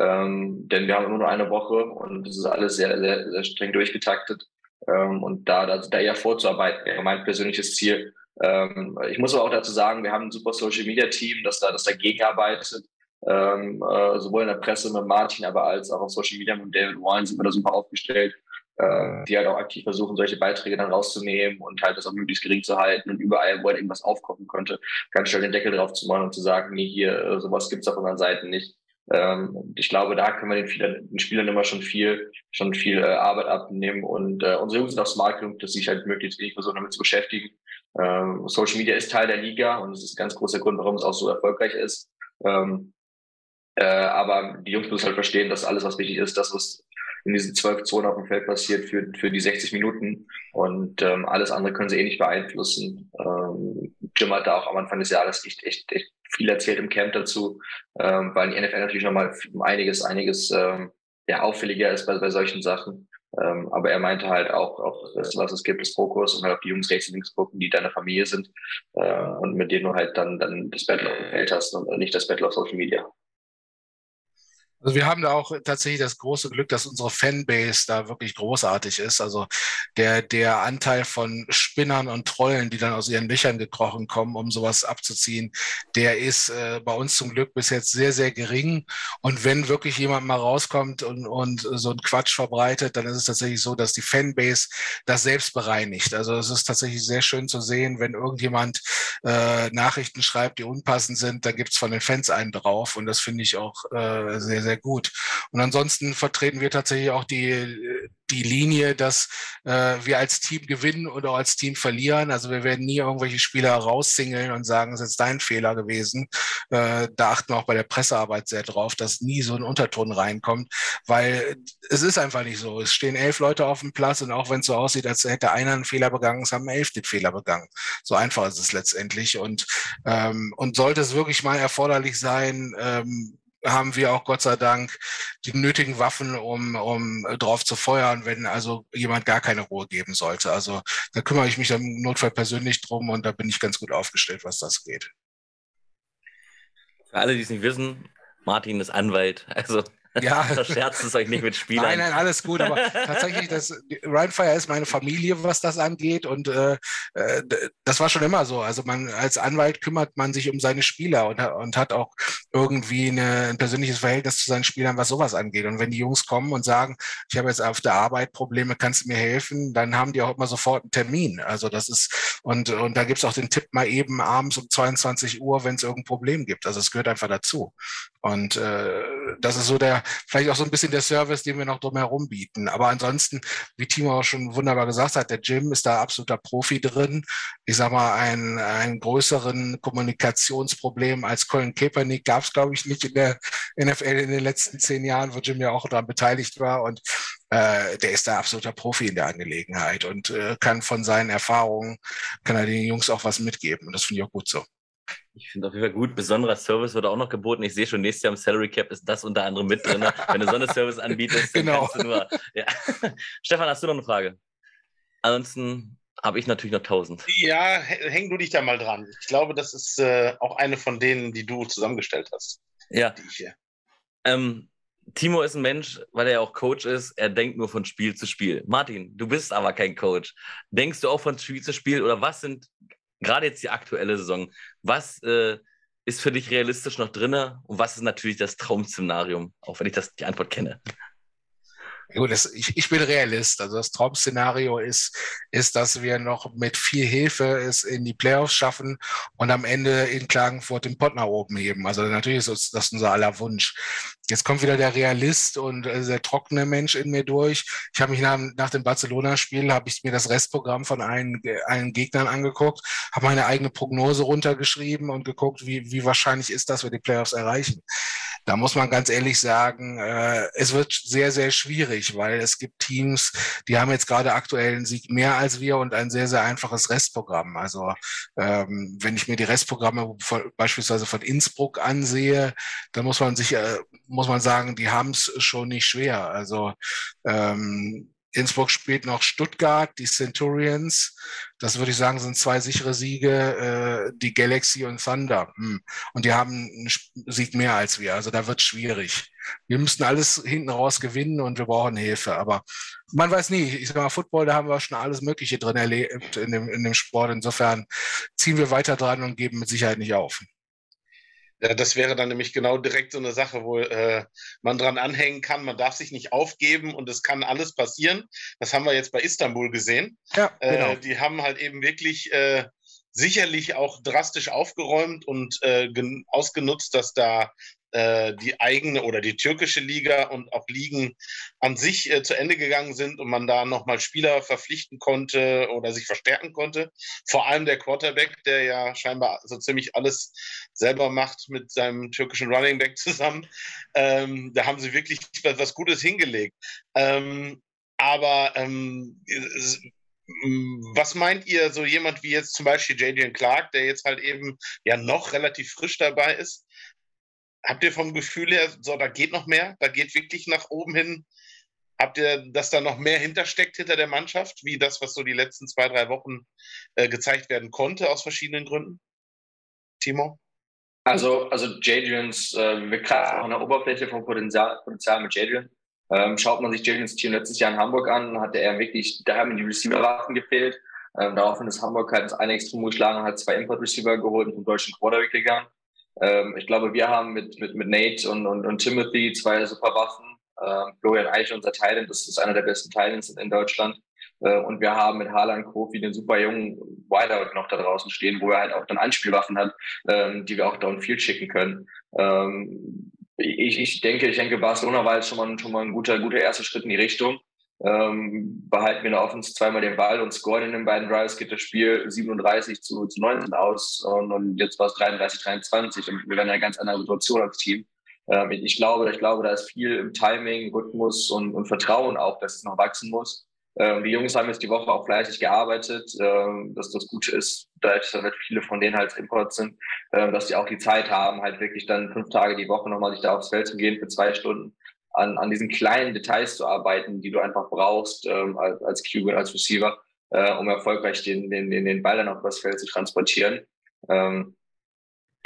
Ähm, denn wir haben immer nur eine Woche und es ist alles sehr, sehr, sehr streng durchgetaktet. Ähm, und da, da, da eher vorzuarbeiten wäre mein persönliches Ziel. Ähm, ich muss aber auch dazu sagen, wir haben ein super Social Media Team, das da, das dagegen arbeitet. Ähm, äh, sowohl in der Presse mit Martin, aber als auch auf Social Media mit David Wine sind wir da super aufgestellt, äh, die halt auch aktiv versuchen, solche Beiträge dann rauszunehmen und halt das auch möglichst gering zu halten und überall, wo halt irgendwas aufkommen könnte, ganz schnell den Deckel drauf zu machen und zu sagen, nee, hier, äh, sowas gibt's auf unseren Seiten nicht. Ähm, ich glaube, da können wir den, Spielern, den Spielern immer schon viel, schon viel äh, Arbeit abnehmen. Und äh, unsere Jungs sind auch smart genug, dass sich halt möglichst wenig versuchen, damit zu beschäftigen. Ähm, Social Media ist Teil der Liga und das ist ein ganz großer Grund, warum es auch so erfolgreich ist. Ähm, äh, aber die Jungs müssen halt verstehen, dass alles, was wichtig ist, das, was in diesen zwölf Zonen auf dem Feld passiert für, für die 60 Minuten. Und ähm, alles andere können sie eh nicht beeinflussen. Ähm, Jim hat da auch am Anfang des Jahres echt, echt, echt viel erzählt im Camp dazu, ähm, weil die NFL natürlich nochmal einiges, einiges ähm, ja, auffälliger ist bei, bei solchen Sachen. Ähm, aber er meinte halt auch, auch das, was es gibt, ist Fokus und halt auf die Jungs rechts und links gucken, die deine Familie sind äh, und mit denen du halt dann, dann das Battle auf dem Feld hast und nicht das Battle auf Social Media. Also wir haben da auch tatsächlich das große Glück, dass unsere Fanbase da wirklich großartig ist. Also der, der Anteil von Spinnern und Trollen, die dann aus ihren Löchern gekrochen kommen, um sowas abzuziehen, der ist äh, bei uns zum Glück bis jetzt sehr, sehr gering. Und wenn wirklich jemand mal rauskommt und, und so einen Quatsch verbreitet, dann ist es tatsächlich so, dass die Fanbase das selbst bereinigt. Also es ist tatsächlich sehr schön zu sehen, wenn irgendjemand äh, Nachrichten schreibt, die unpassend sind, dann gibt's von den Fans einen drauf. Und das finde ich auch äh, sehr, sehr gut. Und ansonsten vertreten wir tatsächlich auch die, die Linie, dass äh, wir als Team gewinnen oder als Team verlieren. Also wir werden nie irgendwelche Spieler raussingeln und sagen, es ist dein Fehler gewesen. Äh, da achten wir auch bei der Pressearbeit sehr drauf, dass nie so ein Unterton reinkommt, weil es ist einfach nicht so. Es stehen elf Leute auf dem Platz und auch wenn es so aussieht, als hätte einer einen Fehler begangen, es haben elf den Fehler begangen. So einfach ist es letztendlich. Und, ähm, und sollte es wirklich mal erforderlich sein, ähm, haben wir auch Gott sei Dank die nötigen Waffen, um, um drauf zu feuern, wenn also jemand gar keine Ruhe geben sollte. Also da kümmere ich mich im Notfall persönlich drum und da bin ich ganz gut aufgestellt, was das geht. Für alle, die es nicht wissen, Martin ist Anwalt. Also ja. Verscherzt es euch nicht mit Spielern. Nein, nein, alles gut. Aber tatsächlich, das, Rhinefire ist meine Familie, was das angeht. Und äh, äh das war schon immer so. Also man als Anwalt kümmert man sich um seine Spieler und, und hat auch irgendwie eine, ein persönliches Verhältnis zu seinen Spielern, was sowas angeht. Und wenn die Jungs kommen und sagen, ich habe jetzt auf der Arbeit Probleme, kannst du mir helfen, dann haben die auch immer sofort einen Termin. Also das ist, und, und da gibt's auch den Tipp mal eben abends um 22 Uhr, wenn es irgendein Problem gibt. Also es gehört einfach dazu. Und äh, das ist so der, vielleicht auch so ein bisschen der Service, den wir noch drumherum bieten. Aber ansonsten, wie Timo auch schon wunderbar gesagt hat, der Jim ist da absoluter Profi drin. Ich sag mal, ein, ein größeren Kommunikationsproblem als Colin Kaepernick gab es, glaube ich, nicht in der NFL in den letzten zehn Jahren, wo Jim ja auch daran beteiligt war. Und äh, der ist da absoluter Profi in der Angelegenheit und äh, kann von seinen Erfahrungen, kann er den Jungs auch was mitgeben. Und das finde ich auch gut so. Ich finde auf jeden Fall gut, besonderer Service wird auch noch geboten. Ich sehe schon, nächstes Jahr im Salary Cap ist das unter anderem mit drin. Wenn du so eine Service anbietest, dann genau. kannst du nur. Ja. Stefan, hast du noch eine Frage? Ansonsten habe ich natürlich noch tausend. Ja, häng du dich da mal dran. Ich glaube, das ist äh, auch eine von denen, die du zusammengestellt hast. Ja. Ähm, Timo ist ein Mensch, weil er ja auch Coach ist. Er denkt nur von Spiel zu Spiel. Martin, du bist aber kein Coach. Denkst du auch von Spiel zu Spiel oder was sind gerade jetzt die aktuelle Saison, was äh, ist für dich realistisch noch drin und was ist natürlich das Traum-Szenario, auch wenn ich das, die Antwort kenne? Gut, das, ich, ich bin Realist. Also das Traum-Szenario ist, ist, dass wir noch mit viel Hilfe es in die Playoffs schaffen und am Ende in Klagenfurt den Pott nach oben heben. Also natürlich ist das unser aller Wunsch. Jetzt kommt wieder der Realist und äh, der trockene Mensch in mir durch. Ich habe mich nach, nach dem Barcelona-Spiel, habe ich mir das Restprogramm von allen, allen Gegnern angeguckt, habe meine eigene Prognose runtergeschrieben und geguckt, wie, wie wahrscheinlich ist, dass wir die Playoffs erreichen. Da muss man ganz ehrlich sagen, äh, es wird sehr, sehr schwierig, weil es gibt Teams, die haben jetzt gerade aktuell einen Sieg mehr als wir und ein sehr, sehr einfaches Restprogramm. Also ähm, wenn ich mir die Restprogramme von, beispielsweise von Innsbruck ansehe, dann muss man sich äh, muss man sagen, die haben es schon nicht schwer. Also ähm, Innsbruck spielt noch Stuttgart, die Centurions. Das würde ich sagen, sind zwei sichere Siege, äh, die Galaxy und Thunder. Hm. Und die haben einen Sieg mehr als wir. Also da wird es schwierig. Wir müssen alles hinten raus gewinnen und wir brauchen Hilfe. Aber man weiß nie. Ich sag mal, Football, da haben wir schon alles Mögliche drin erlebt in dem, in dem Sport. Insofern ziehen wir weiter dran und geben mit Sicherheit nicht auf. Ja, das wäre dann nämlich genau direkt so eine Sache, wo äh, man dran anhängen kann. Man darf sich nicht aufgeben und es kann alles passieren. Das haben wir jetzt bei Istanbul gesehen. Ja, äh, genau. Äh, die haben halt eben wirklich äh, sicherlich auch drastisch aufgeräumt und äh, ausgenutzt, dass da äh, die eigene oder die türkische Liga und auch Ligen an sich äh, zu Ende gegangen sind und man da nochmal Spieler verpflichten konnte oder sich verstärken konnte. Vor allem der Quarterback, der ja scheinbar so ziemlich alles selber macht mit seinem türkischen Running Back zusammen. Ähm, da haben sie wirklich was Gutes hingelegt. Ähm, aber ähm, was meint ihr, so jemand wie jetzt zum Beispiel Jadrian Clark, der jetzt halt eben ja noch relativ frisch dabei ist, habt ihr vom Gefühl her, so, da geht noch mehr, da geht wirklich nach oben hin? Habt ihr, dass da noch mehr hintersteckt hinter der Mannschaft, wie das, was so die letzten zwei, drei Wochen äh, gezeigt werden konnte, aus verschiedenen Gründen? Timo? Also, also Jadrians, äh, wir kratzen auch an der Oberfläche vom Potenzial, Potenzial mit Jadrian. Ähm, schaut man sich Jadrians Team letztes Jahr in Hamburg an, hatte er wirklich, da haben die Receiver-Waffen gefehlt. Ähm, daraufhin ist Hamburg halt das eine Extrem geschlagen und hat zwei Import-Receiver geholt und zum deutschen Quarterback gegangen. Ähm, ich glaube, wir haben mit, mit, mit Nate und, und, und Timothy zwei super Waffen. Ähm, Florian Eiche, unser Thailand, das ist einer der besten Thailands in, in Deutschland. Äh, und wir haben mit Harlan Kofi den super jungen Wideout noch da draußen stehen, wo er halt auch dann Anspielwaffen hat, ähm, die wir auch downfield schicken können. Ähm, ich, ich denke, ich denke, Barcelona war jetzt schon mal, schon mal ein guter, guter erster Schritt in die Richtung. Ähm, behalten wir in der Offense zweimal den Ball und scoren in den beiden Drives, geht das Spiel 37 zu, zu 19 aus und, und jetzt war es 33, 23 und wir werden in einer ganz anderen Situation als Team. Ähm, ich glaube, ich glaube, da ist viel im Timing, Rhythmus und, und Vertrauen auch, dass es noch wachsen muss. Ähm, die Jungs haben jetzt die Woche auch fleißig gearbeitet, ähm, dass das Gute ist, da damit viele von denen halt Import sind, ähm, dass die auch die Zeit haben, halt wirklich dann fünf Tage die Woche nochmal sich da aufs Feld zu gehen für zwei Stunden, an, an diesen kleinen Details zu arbeiten, die du einfach brauchst ähm, als, als und als Receiver, äh, um erfolgreich den, den, den, den Ball dann auf das Feld zu transportieren. Ähm,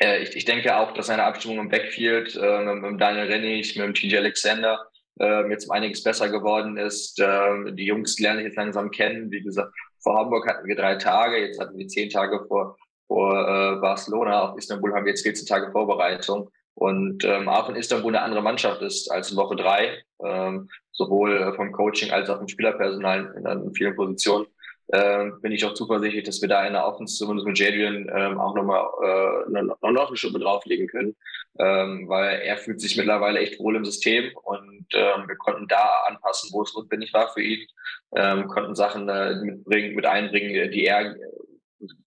äh, ich, ich denke auch, dass eine Abstimmung im Backfield äh, mit, mit Daniel Rennig, mit dem TJ Alexander, äh, jetzt um einiges besser geworden ist. Äh, die Jungs lernen sich jetzt langsam kennen. Wie gesagt, vor Hamburg hatten wir drei Tage, jetzt hatten wir zehn Tage vor, vor äh, Barcelona. Auf Istanbul haben wir jetzt 14 Tage Vorbereitung. Und ähm, auch in Istanbul eine andere Mannschaft ist als in Woche drei, ähm, sowohl äh, vom Coaching als auch vom Spielerpersonal in, in vielen Positionen. Ähm, bin ich auch zuversichtlich, dass wir da in der Offense zumindest mit Jadrian ähm, auch nochmal äh, noch, noch eine Schuppe drauflegen können, ähm, weil er fühlt sich mittlerweile echt wohl im System und ähm, wir konnten da anpassen, wo es notwendig war für ihn, ähm, konnten Sachen äh, mitbringen, mit einbringen, die er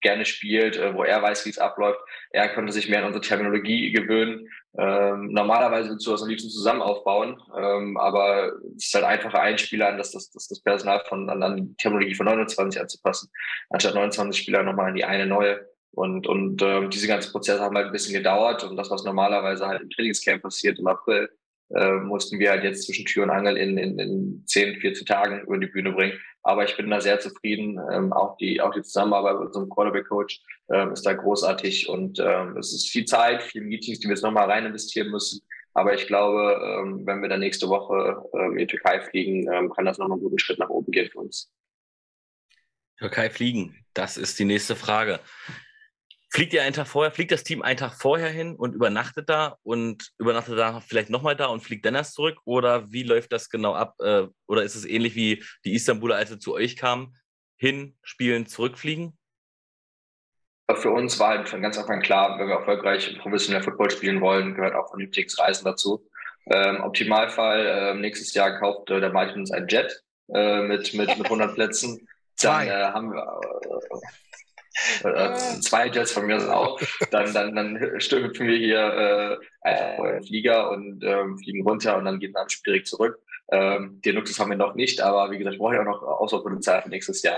gerne spielt, äh, wo er weiß, wie es abläuft. Er konnte sich mehr an unsere Terminologie gewöhnen. Ähm, normalerweise willst du das am liebsten zusammen aufbauen, ähm, aber es ist halt einfacher, einen Spieler an das, das, das, das Personal von, an, an die Terminologie von 29 anzupassen, anstatt 29 Spieler nochmal an die eine neue. Und, und ähm, diese ganzen Prozesse haben halt ein bisschen gedauert und das, was normalerweise halt im Trainingscamp passiert im April, äh, mussten wir halt jetzt zwischen Tür und Angel in, in, in 10, 14 Tagen über die Bühne bringen. Aber ich bin da sehr zufrieden. Ähm, auch die auch die Zusammenarbeit mit unserem Quarterback-Coach ähm, ist da großartig und ähm, es ist viel Zeit, viele Meetings, die wir jetzt nochmal rein investieren müssen. Aber ich glaube, ähm, wenn wir dann nächste Woche ähm, in die Türkei fliegen, ähm, kann das nochmal einen guten Schritt nach oben gehen für uns. Türkei fliegen, das ist die nächste Frage. Fliegt ihr einen Tag vorher, fliegt das Team einen Tag vorher hin und übernachtet da und übernachtet da vielleicht nochmal da und fliegt dann erst zurück? Oder wie läuft das genau ab? Äh, oder ist es ähnlich wie die Istanbuler, als sie zu euch kamen? Hin, spielen, zurückfliegen? Für uns war halt von ganz Anfang klar, wenn wir erfolgreich professionell Football spielen wollen, gehört auch vernünftiges Reisen dazu. Ähm, Optimalfall, äh, nächstes Jahr kauft äh, der Martin uns ein Jet äh, mit, mit, mit 100 Plätzen. Dann äh, haben wir, äh, äh, zwei Jets von mir sind auch, dann, dann, dann hüpfen wir hier äh, einfach den Flieger und ähm, fliegen runter und dann geht man schwierig zurück. Ähm, den Luxus haben wir noch nicht, aber wie gesagt, ich brauche ja auch noch Auswahlpotenzial für nächstes Jahr.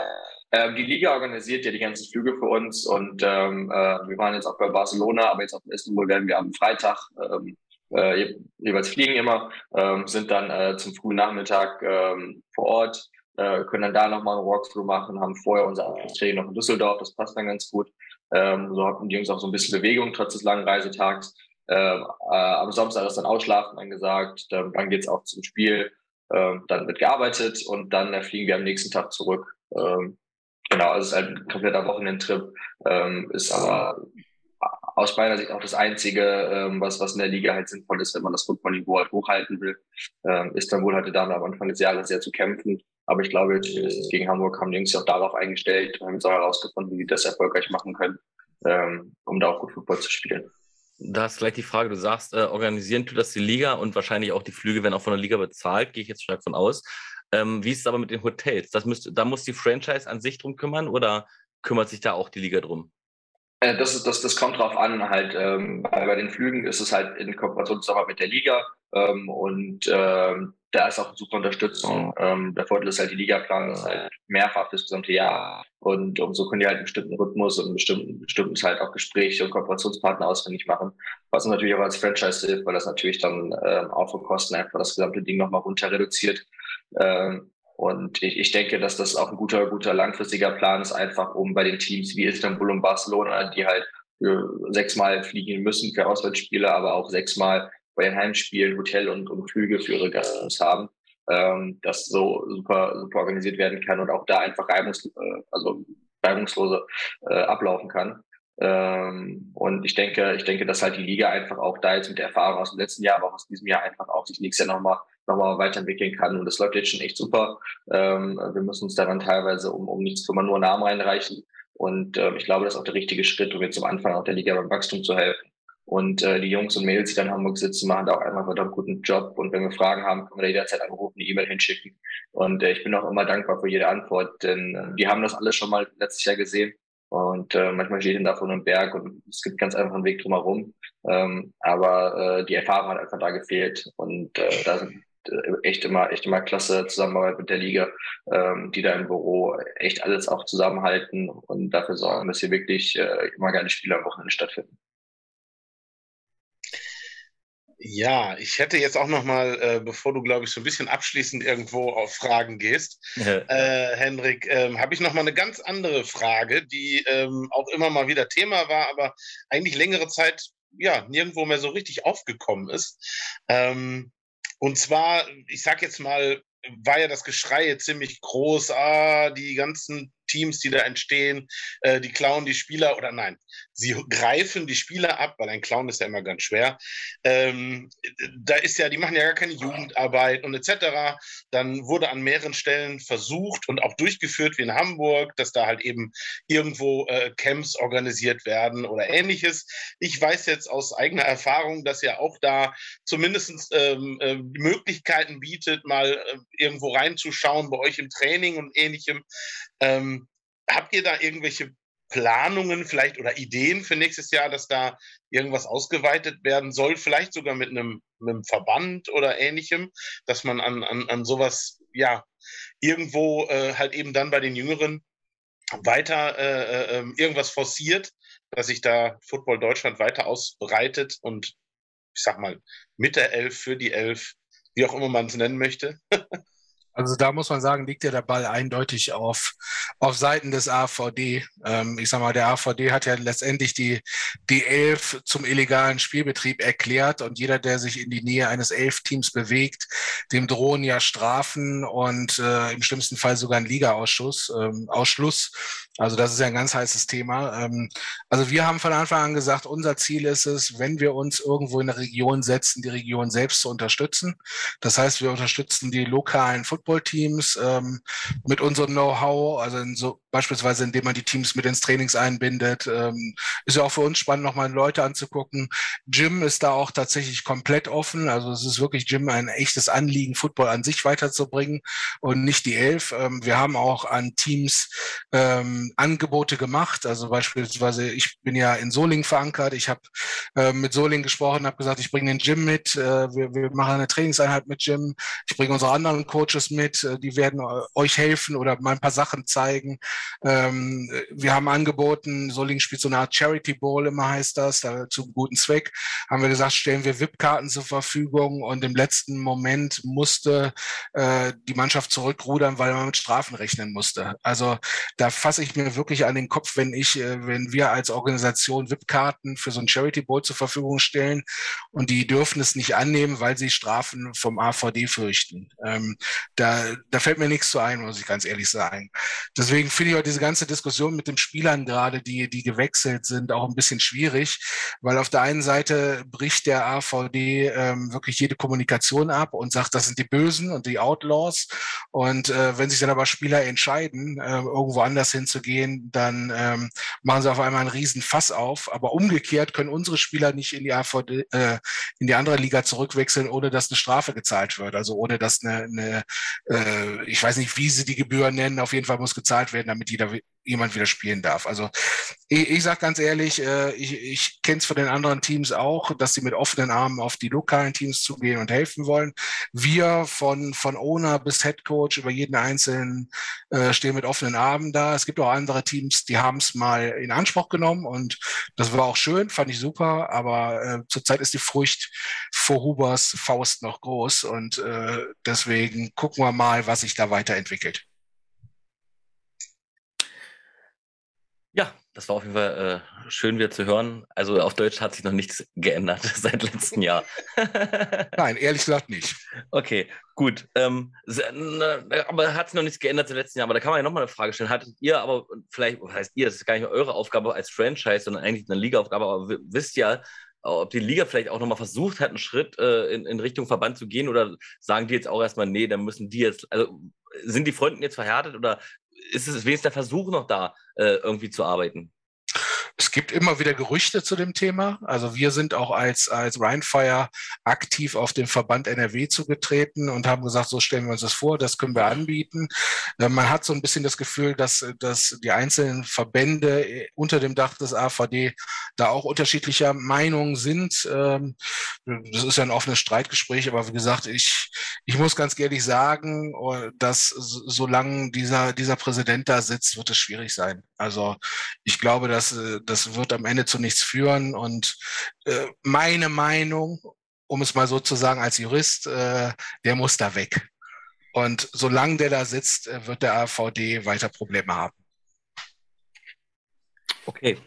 Ähm, die Liga organisiert ja die ganzen Flüge für uns und ähm, äh, wir waren jetzt auch bei Barcelona, aber jetzt auf Istanbul werden wir am Freitag ähm, äh, jeweils fliegen immer, ähm, sind dann äh, zum frühen Nachmittag ähm, vor Ort, äh, können dann da nochmal einen Walkthrough machen, haben vorher unser Training noch in Düsseldorf, das passt dann ganz gut. Ähm, so hatten die Jungs auch so ein bisschen Bewegung trotz des langen Reisetags. Ähm, äh, am Samstag ist dann Ausschlafen angesagt, ähm, dann geht's auch zum Spiel, ähm, dann wird gearbeitet und dann äh, fliegen wir am nächsten Tag zurück. Ähm, genau, also es ist halt ein kompletter Wochenendtrip, ähm, ist aber aus meiner Sicht auch das Einzige, ähm, was, was in der Liga halt sinnvoll ist, wenn man das Footballniveau halt hochhalten will. Ähm, Istanbul hatte da am Anfang des Jahres sehr zu kämpfen. Aber ich glaube, gegen Hamburg haben die Jungs sich auch darauf eingestellt und haben jetzt auch herausgefunden, wie die das erfolgreich machen können, ähm, um da auch gut Football zu spielen. Da ist gleich die Frage, du sagst, äh, organisieren tut das die Liga und wahrscheinlich auch die Flüge werden auch von der Liga bezahlt, gehe ich jetzt stark von aus. Ähm, wie ist es aber mit den Hotels? Das müsst, da muss die Franchise an sich drum kümmern oder kümmert sich da auch die Liga drum? Äh, das, ist, das, das kommt drauf an, halt, ähm, bei den Flügen ist es halt in Kooperation mit der Liga ähm, und ähm, da ist auch eine super Unterstützung. Ähm, der Vorteil ist halt, die Liga-Plan ist halt mehrfach das gesamte Jahr und, und so können die halt einen bestimmten Rhythmus und bestimmten, bestimmten halt auch Gespräche und Kooperationspartner auswendig machen, was natürlich auch als Franchise hilft, weil das natürlich dann ähm, auch von Kosten einfach das gesamte Ding nochmal runter reduziert. Ähm, und ich, ich denke, dass das auch ein guter, guter langfristiger Plan ist, einfach um bei den Teams wie Istanbul und Barcelona, die halt sechsmal fliegen müssen für Auswärtsspiele, aber auch sechsmal bei den Heimspielen Hotel und, und Flüge für ihre Gastos haben, ähm, das so super, super organisiert werden kann und auch da einfach reibungs, äh, also reibungslose äh, ablaufen kann. Ähm, und ich denke, ich denke, dass halt die Liga einfach auch da jetzt mit der Erfahrung aus dem letzten Jahr, aber auch aus diesem Jahr einfach auch sich nächstes Jahr nochmal noch mal weiterentwickeln kann. Und das läuft jetzt schon echt super. Ähm, wir müssen uns daran teilweise um, um nichts kümmern, nur Namen reinreichen. Und äh, ich glaube, das ist auch der richtige Schritt, um jetzt am Anfang auch der Liga beim Wachstum zu helfen. Und äh, die Jungs und Mädels, die dann in Hamburg sitzen, machen da auch einfach einen guten Job. Und wenn wir Fragen haben, können wir da jederzeit anrufen, eine E-Mail hinschicken. Und äh, ich bin auch immer dankbar für jede Antwort, denn äh, die haben das alles schon mal letztes Jahr gesehen. Und äh, manchmal steht ihnen davon ein Berg und es gibt ganz einfach einen Weg drumherum. Ähm, aber äh, die Erfahrung hat einfach da gefehlt. Und äh, da sind äh, echt immer, echt immer klasse Zusammenarbeit mit der Liga, ähm, die da im Büro echt alles auch zusammenhalten und dafür sorgen, dass hier wirklich äh, immer geile Spiele am Wochenende stattfinden. Ja, ich hätte jetzt auch noch mal, äh, bevor du, glaube ich, so ein bisschen abschließend irgendwo auf Fragen gehst, ja. äh, Henrik, ähm, habe ich noch mal eine ganz andere Frage, die ähm, auch immer mal wieder Thema war, aber eigentlich längere Zeit ja nirgendwo mehr so richtig aufgekommen ist. Ähm, und zwar, ich sage jetzt mal, war ja das Geschrei ziemlich groß. Ah, die ganzen Teams, die da entstehen, äh, die klauen die Spieler oder nein, sie greifen die Spieler ab, weil ein Clown ist ja immer ganz schwer. Ähm, da ist ja, die machen ja gar keine Jugendarbeit und etc. Dann wurde an mehreren Stellen versucht und auch durchgeführt, wie in Hamburg, dass da halt eben irgendwo äh, Camps organisiert werden oder ähnliches. Ich weiß jetzt aus eigener Erfahrung, dass ihr auch da zumindest ähm, äh, Möglichkeiten bietet, mal äh, irgendwo reinzuschauen bei euch im Training und ähnlichem. Ähm, habt ihr da irgendwelche Planungen vielleicht oder Ideen für nächstes Jahr, dass da irgendwas ausgeweitet werden soll, vielleicht sogar mit einem, mit einem Verband oder ähnlichem, dass man an, an, an sowas, ja, irgendwo äh, halt eben dann bei den Jüngeren weiter äh, äh, ähm, irgendwas forciert, dass sich da Football Deutschland weiter ausbreitet und ich sag mal mit der Elf für die Elf, wie auch immer man es nennen möchte. Also da muss man sagen, liegt ja der Ball eindeutig auf, auf Seiten des AVD. Ähm, ich sag mal, der AVD hat ja letztendlich die, die Elf zum illegalen Spielbetrieb erklärt und jeder, der sich in die Nähe eines Elf-Teams bewegt, dem drohen ja Strafen und äh, im schlimmsten Fall sogar ein Ligaausschuss, ähm, Ausschluss. Also das ist ja ein ganz heißes Thema. Ähm, also wir haben von Anfang an gesagt, unser Ziel ist es, wenn wir uns irgendwo in eine Region setzen, die Region selbst zu unterstützen. Das heißt, wir unterstützen die lokalen Footballteams ähm, mit unserem Know-how, also so, beispielsweise indem man die Teams mit ins Trainings einbindet. Ähm, ist ja auch für uns spannend, nochmal Leute anzugucken. Gym ist da auch tatsächlich komplett offen. Also es ist wirklich Gym ein echtes Anliegen, Football an sich weiterzubringen und nicht die Elf. Ähm, wir haben auch an Teams ähm, Angebote gemacht. Also beispielsweise, ich bin ja in Soling verankert. Ich habe äh, mit Soling gesprochen, habe gesagt, ich bringe den Gym mit. Äh, wir, wir machen eine Trainingseinheit mit Gym. Ich bringe unsere anderen Coaches mit. Äh, die werden äh, euch helfen oder mal ein paar Sachen zeigen. Ähm, wir haben angeboten, Soling spielt so eine Art Charity Bowl, immer heißt das, da, zum guten Zweck. Haben wir gesagt, stellen wir VIP-Karten zur Verfügung und im letzten Moment musste äh, die Mannschaft zurückrudern, weil man mit Strafen rechnen musste. Also da fasse ich mir wirklich an den Kopf, wenn ich, äh, wenn wir als Organisation VIP-Karten für so ein Charity Bowl zur Verfügung stellen und die dürfen es nicht annehmen, weil sie Strafen vom AVD fürchten. Ähm, da, da fällt mir nichts zu ein, muss ich ganz ehrlich sagen. Deswegen finde ich auch diese ganze Diskussion mit den Spielern gerade, die, die gewechselt sind, auch ein bisschen schwierig, weil auf der einen Seite bricht der AVD ähm, wirklich jede Kommunikation ab und sagt, das sind die Bösen und die Outlaws. Und äh, wenn sich dann aber Spieler entscheiden, äh, irgendwo anders hinzugehen, dann ähm, machen sie auf einmal einen riesen Fass auf. Aber umgekehrt können unsere Spieler nicht in die AVD, äh, in die andere Liga zurückwechseln, ohne dass eine Strafe gezahlt wird. Also ohne dass eine, eine äh, ich weiß nicht, wie sie die Gebühren nennen, auf jeden Fall muss gezahlt werden, damit jeder jemand wieder spielen darf. Also ich, ich sage ganz ehrlich, äh, ich, ich kenne es von den anderen Teams auch, dass sie mit offenen Armen auf die lokalen Teams zugehen und helfen wollen. Wir von, von Owner bis Head Coach über jeden Einzelnen äh, stehen mit offenen Armen da. Es gibt auch andere Teams, die haben es mal in Anspruch genommen und das war auch schön, fand ich super, aber äh, zurzeit ist die Furcht vor Hubers Faust noch groß und äh, deswegen gucken wir mal, was sich da weiterentwickelt. Ja, das war auf jeden Fall äh, schön wieder zu hören. Also auf Deutsch hat sich noch nichts geändert seit letztem Jahr. Nein, ehrlich gesagt nicht. Okay, gut. Ähm, aber hat sich noch nichts geändert seit letztem Jahr. Aber da kann man ja nochmal eine Frage stellen. Hattet ihr aber, vielleicht, was heißt ihr, das ist gar nicht eure Aufgabe als Franchise, sondern eigentlich eine Liga-Aufgabe, aber wisst ja, ob die Liga vielleicht auch nochmal versucht hat, einen Schritt äh, in, in Richtung Verband zu gehen oder sagen die jetzt auch erstmal, nee, dann müssen die jetzt, also sind die Fronten jetzt verhärtet oder ist es wenigstens der Versuch noch da, äh, irgendwie zu arbeiten? Es gibt immer wieder Gerüchte zu dem Thema. Also wir sind auch als, als Rheinfire aktiv auf den Verband NRW zugetreten und haben gesagt, so stellen wir uns das vor, das können wir anbieten. Äh, man hat so ein bisschen das Gefühl, dass, dass die einzelnen Verbände äh, unter dem Dach des AVD da auch unterschiedlicher Meinung sind. Ähm, das ist ja ein offenes Streitgespräch, aber wie gesagt, ich, ich muss ganz ehrlich sagen, äh, dass solange dieser, dieser Präsident da sitzt, wird es schwierig sein. Also ich glaube, dass das wird am Ende zu nichts führen. Und äh, meine Meinung, um es mal so zu sagen als Jurist, äh, der muss da weg. Und solange der da sitzt, äh, wird der AVD weiter Probleme haben. Okay.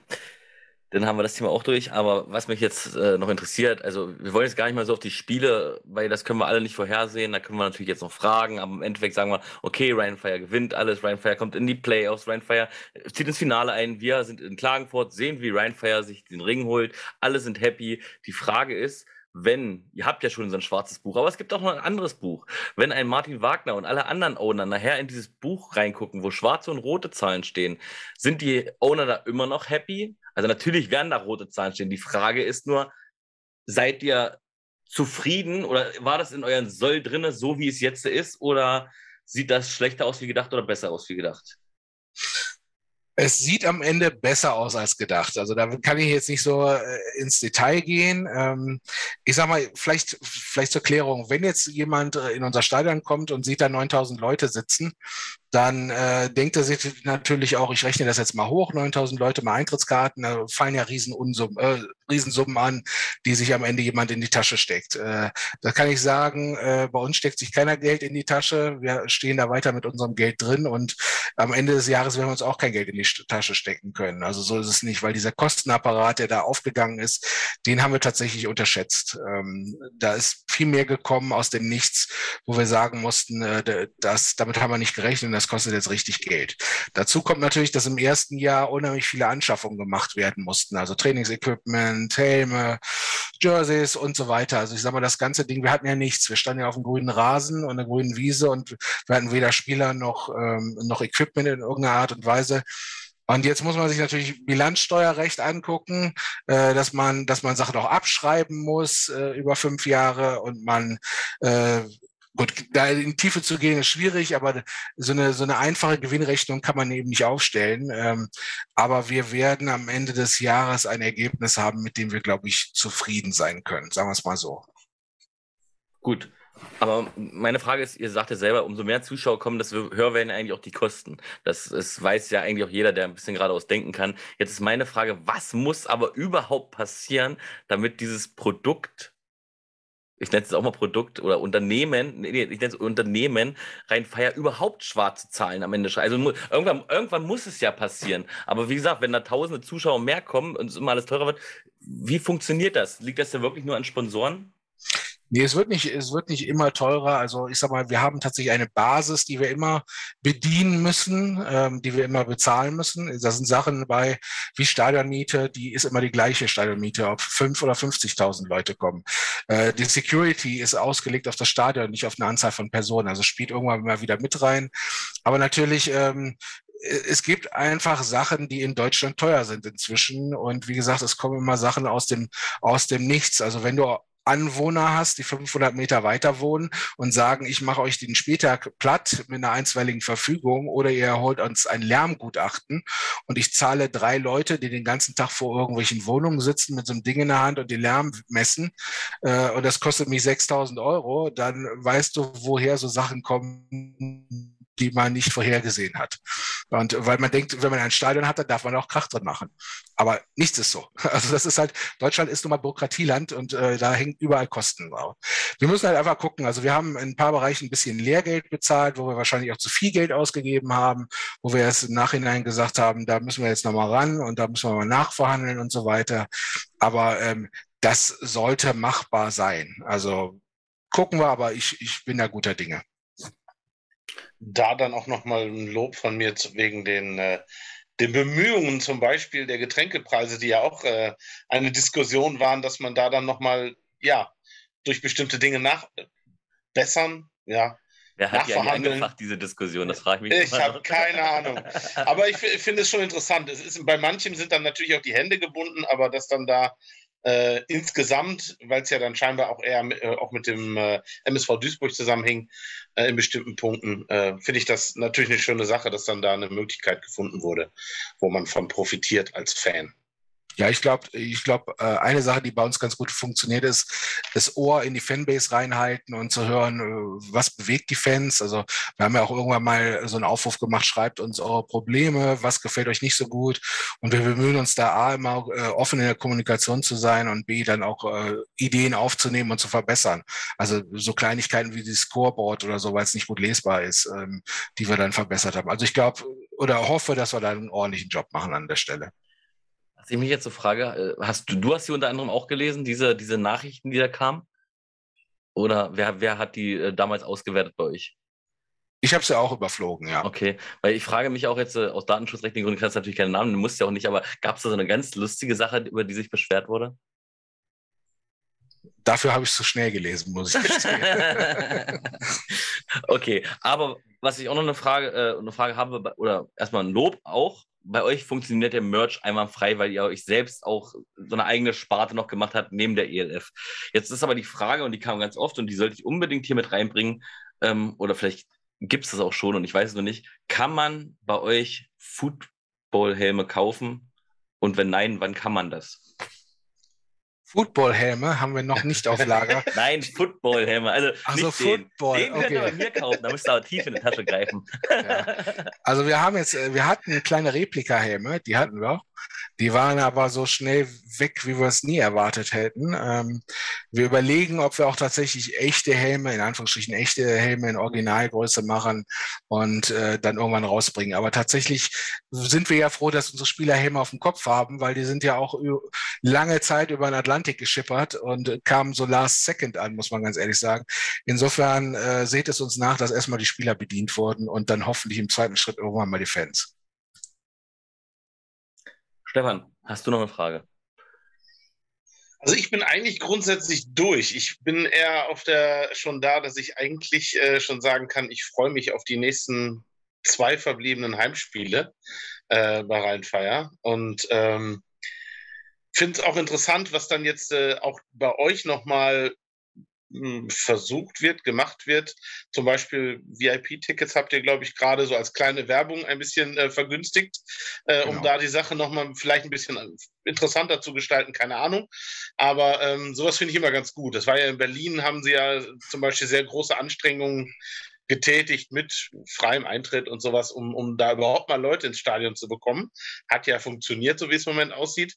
Dann haben wir das Thema auch durch. Aber was mich jetzt äh, noch interessiert, also wir wollen jetzt gar nicht mal so auf die Spiele, weil das können wir alle nicht vorhersehen. Da können wir natürlich jetzt noch fragen. Aber im Endeffekt sagen wir, okay, Ryan Fire gewinnt alles. Ryan Fire kommt in die Playoffs. Ryan Fire zieht ins Finale ein. Wir sind in Klagenfurt, sehen, wie Ryan Fire sich den Ring holt. Alle sind happy. Die Frage ist, wenn, ihr habt ja schon so ein schwarzes Buch, aber es gibt auch noch ein anderes Buch. Wenn ein Martin Wagner und alle anderen Owner nachher in dieses Buch reingucken, wo schwarze und rote Zahlen stehen, sind die Owner da immer noch happy? Also natürlich werden da rote Zahlen stehen. Die Frage ist nur, seid ihr zufrieden oder war das in euren Soll drinne, so wie es jetzt ist, oder sieht das schlechter aus wie gedacht oder besser aus wie gedacht? Es sieht am Ende besser aus als gedacht. Also da kann ich jetzt nicht so äh, ins Detail gehen. Ähm, ich sag mal, vielleicht, vielleicht zur Klärung, wenn jetzt jemand äh, in unser Stadion kommt und sieht da 9000 Leute sitzen, dann äh, denkt er sich natürlich auch, ich rechne das jetzt mal hoch, 9000 Leute mal Eintrittskarten, da fallen ja Riesenunsummen, äh, Riesensummen an, die sich am Ende jemand in die Tasche steckt. Äh, da kann ich sagen, äh, bei uns steckt sich keiner Geld in die Tasche, wir stehen da weiter mit unserem Geld drin und am Ende des Jahres werden wir uns auch kein Geld in die Tasche stecken können. Also so ist es nicht, weil dieser Kostenapparat, der da aufgegangen ist, den haben wir tatsächlich unterschätzt. Ähm, da ist viel mehr gekommen aus dem Nichts, wo wir sagen mussten, äh, das, damit haben wir nicht gerechnet das kostet jetzt richtig Geld. Dazu kommt natürlich, dass im ersten Jahr unheimlich viele Anschaffungen gemacht werden mussten, also Trainingsequipment, Helme, Jerseys und so weiter. Also ich sage mal, das ganze Ding, wir hatten ja nichts. Wir standen ja auf dem grünen Rasen und der grünen Wiese und wir hatten weder Spieler noch, ähm, noch Equipment in irgendeiner Art und Weise. Und jetzt muss man sich natürlich Bilanzsteuerrecht angucken, äh, dass man, dass man Sachen auch abschreiben muss äh, über fünf Jahre und man äh, Gut, da in die Tiefe zu gehen ist schwierig, aber so eine, so eine einfache Gewinnrechnung kann man eben nicht aufstellen. Ähm, aber wir werden am Ende des Jahres ein Ergebnis haben, mit dem wir, glaube ich, zufrieden sein können. Sagen wir es mal so. Gut. Aber meine Frage ist, ihr sagt ja selber, umso mehr Zuschauer kommen, desto höher werden eigentlich auch die Kosten. Das, das weiß ja eigentlich auch jeder, der ein bisschen geradeaus denken kann. Jetzt ist meine Frage, was muss aber überhaupt passieren, damit dieses Produkt ich nenne es auch mal Produkt oder Unternehmen, nee, ich nenne es Unternehmen, rein Feier überhaupt schwarze Zahlen am Ende schreiben. Also irgendwann, irgendwann muss es ja passieren. Aber wie gesagt, wenn da tausende Zuschauer mehr kommen und es immer alles teurer wird, wie funktioniert das? Liegt das ja wirklich nur an Sponsoren? Nee, es wird nicht, es wird nicht immer teurer. Also ich sag mal, wir haben tatsächlich eine Basis, die wir immer bedienen müssen, ähm, die wir immer bezahlen müssen. Das sind Sachen bei wie Stadionmiete, die ist immer die gleiche Stadionmiete, ob fünf oder 50.000 Leute kommen. Äh, die Security ist ausgelegt auf das Stadion, nicht auf eine Anzahl von Personen. Also spielt irgendwann mal wieder mit rein. Aber natürlich ähm, es gibt einfach Sachen, die in Deutschland teuer sind inzwischen. Und wie gesagt, es kommen immer Sachen aus dem, aus dem Nichts. Also wenn du Anwohner hast, die 500 Meter weiter wohnen und sagen, ich mache euch den Spieltag platt mit einer einstweiligen Verfügung oder ihr holt uns ein Lärmgutachten und ich zahle drei Leute, die den ganzen Tag vor irgendwelchen Wohnungen sitzen mit so einem Ding in der Hand und den Lärm messen äh, und das kostet mich 6000 Euro, dann weißt du, woher so Sachen kommen, die man nicht vorhergesehen hat. Und weil man denkt, wenn man ein Stadion hat, dann darf man auch Krach drin machen. Aber nichts ist so. Also das ist halt, Deutschland ist nun mal Bürokratieland und äh, da hängt überall Kosten drauf. Wir müssen halt einfach gucken. Also wir haben in ein paar Bereichen ein bisschen Lehrgeld bezahlt, wo wir wahrscheinlich auch zu viel Geld ausgegeben haben, wo wir erst im Nachhinein gesagt haben, da müssen wir jetzt nochmal ran und da müssen wir mal nachverhandeln und so weiter. Aber ähm, das sollte machbar sein. Also gucken wir, aber ich, ich bin da guter Dinge. Da dann auch nochmal ein Lob von mir wegen den, äh, den Bemühungen zum Beispiel der Getränkepreise, die ja auch äh, eine Diskussion waren, dass man da dann nochmal, ja, durch bestimmte Dinge nachbessern, ja, Wer hat die angemacht, diese Diskussion? Das frage ich mich. Ich habe keine Ahnung. Aber ich finde es schon interessant. Es ist, bei manchem sind dann natürlich auch die Hände gebunden, aber dass dann da äh, insgesamt, weil es ja dann scheinbar auch eher äh, auch mit dem äh, MSV Duisburg zusammenhing, äh, in bestimmten Punkten, äh, finde ich das natürlich eine schöne Sache, dass dann da eine Möglichkeit gefunden wurde, wo man von profitiert als Fan. Ja, ich glaube, ich glaube, äh, eine Sache, die bei uns ganz gut funktioniert, ist, das Ohr in die Fanbase reinhalten und zu hören, äh, was bewegt die Fans. Also wir haben ja auch irgendwann mal so einen Aufruf gemacht, schreibt uns eure Probleme, was gefällt euch nicht so gut. Und wir bemühen uns da A, immer äh, offen in der Kommunikation zu sein und B, dann auch Ideen aufzunehmen und zu verbessern. Also so Kleinigkeiten wie die Scoreboard oder so, weil es nicht gut lesbar ist, ähm, die wir dann verbessert haben. Also ich glaube oder hoffe, dass wir da einen ordentlichen Job machen an der Stelle. Was ich mich jetzt so frage, äh, hast du, du hast sie unter anderem auch gelesen, diese, diese Nachrichten, die da kamen? Oder wer, wer hat die äh, damals ausgewertet bei euch? Ich habe sie ja auch überflogen, ja. Okay, weil ich frage mich auch jetzt äh, aus datenschutzrechtlichen Gründen, kannst du natürlich keinen Namen, du musst ja auch nicht, aber gab es da so eine ganz lustige Sache, über die sich beschwert wurde? Dafür habe ich es zu schnell gelesen, muss ich gestehen. okay, aber was ich auch noch eine Frage, äh, eine Frage habe, oder erstmal ein Lob auch, bei euch funktioniert der Merch einmal frei, weil ihr euch selbst auch so eine eigene Sparte noch gemacht habt neben der ELF. Jetzt ist aber die Frage, und die kam ganz oft und die sollte ich unbedingt hier mit reinbringen, ähm, oder vielleicht gibt es das auch schon und ich weiß es noch nicht. Kann man bei euch Footballhelme kaufen? Und wenn nein, wann kann man das? Footballhelme haben wir noch nicht auf Lager. Nein, Footballhelme. Also Ach so, Football. Den, den okay. könnt ihr bei mir kaufen, da müsst ihr aber tief in die Tasche greifen. Ja. Also wir haben jetzt, äh, wir hatten kleine Replika-Helme, die hatten wir. Die waren aber so schnell weg, wie wir es nie erwartet hätten. Ähm, wir überlegen, ob wir auch tatsächlich echte Helme, in Anführungsstrichen echte Helme in Originalgröße machen und äh, dann irgendwann rausbringen. Aber tatsächlich sind wir ja froh, dass unsere Spieler Helme auf dem Kopf haben, weil die sind ja auch lange Zeit über den Atlantik geschippert und kamen so last second an, muss man ganz ehrlich sagen. Insofern äh, seht es uns nach, dass erstmal die Spieler bedient wurden und dann hoffentlich im zweiten Schritt irgendwann mal die Fans. Stefan, hast du noch eine Frage? Also ich bin eigentlich grundsätzlich durch. Ich bin eher auf der schon da, dass ich eigentlich äh, schon sagen kann, ich freue mich auf die nächsten zwei verbliebenen Heimspiele äh, bei Rheinfeier und ähm, finde es auch interessant, was dann jetzt äh, auch bei euch nochmal hm, versucht wird, gemacht wird. Zum Beispiel VIP-Tickets habt ihr, glaube ich, gerade so als kleine Werbung ein bisschen äh, vergünstigt, äh, genau. um da die Sache nochmal vielleicht ein bisschen interessanter zu gestalten, keine Ahnung. Aber ähm, sowas finde ich immer ganz gut. Das war ja in Berlin, haben sie ja zum Beispiel sehr große Anstrengungen getätigt mit freiem Eintritt und sowas, um, um da überhaupt mal Leute ins Stadion zu bekommen. Hat ja funktioniert, so wie es im Moment aussieht.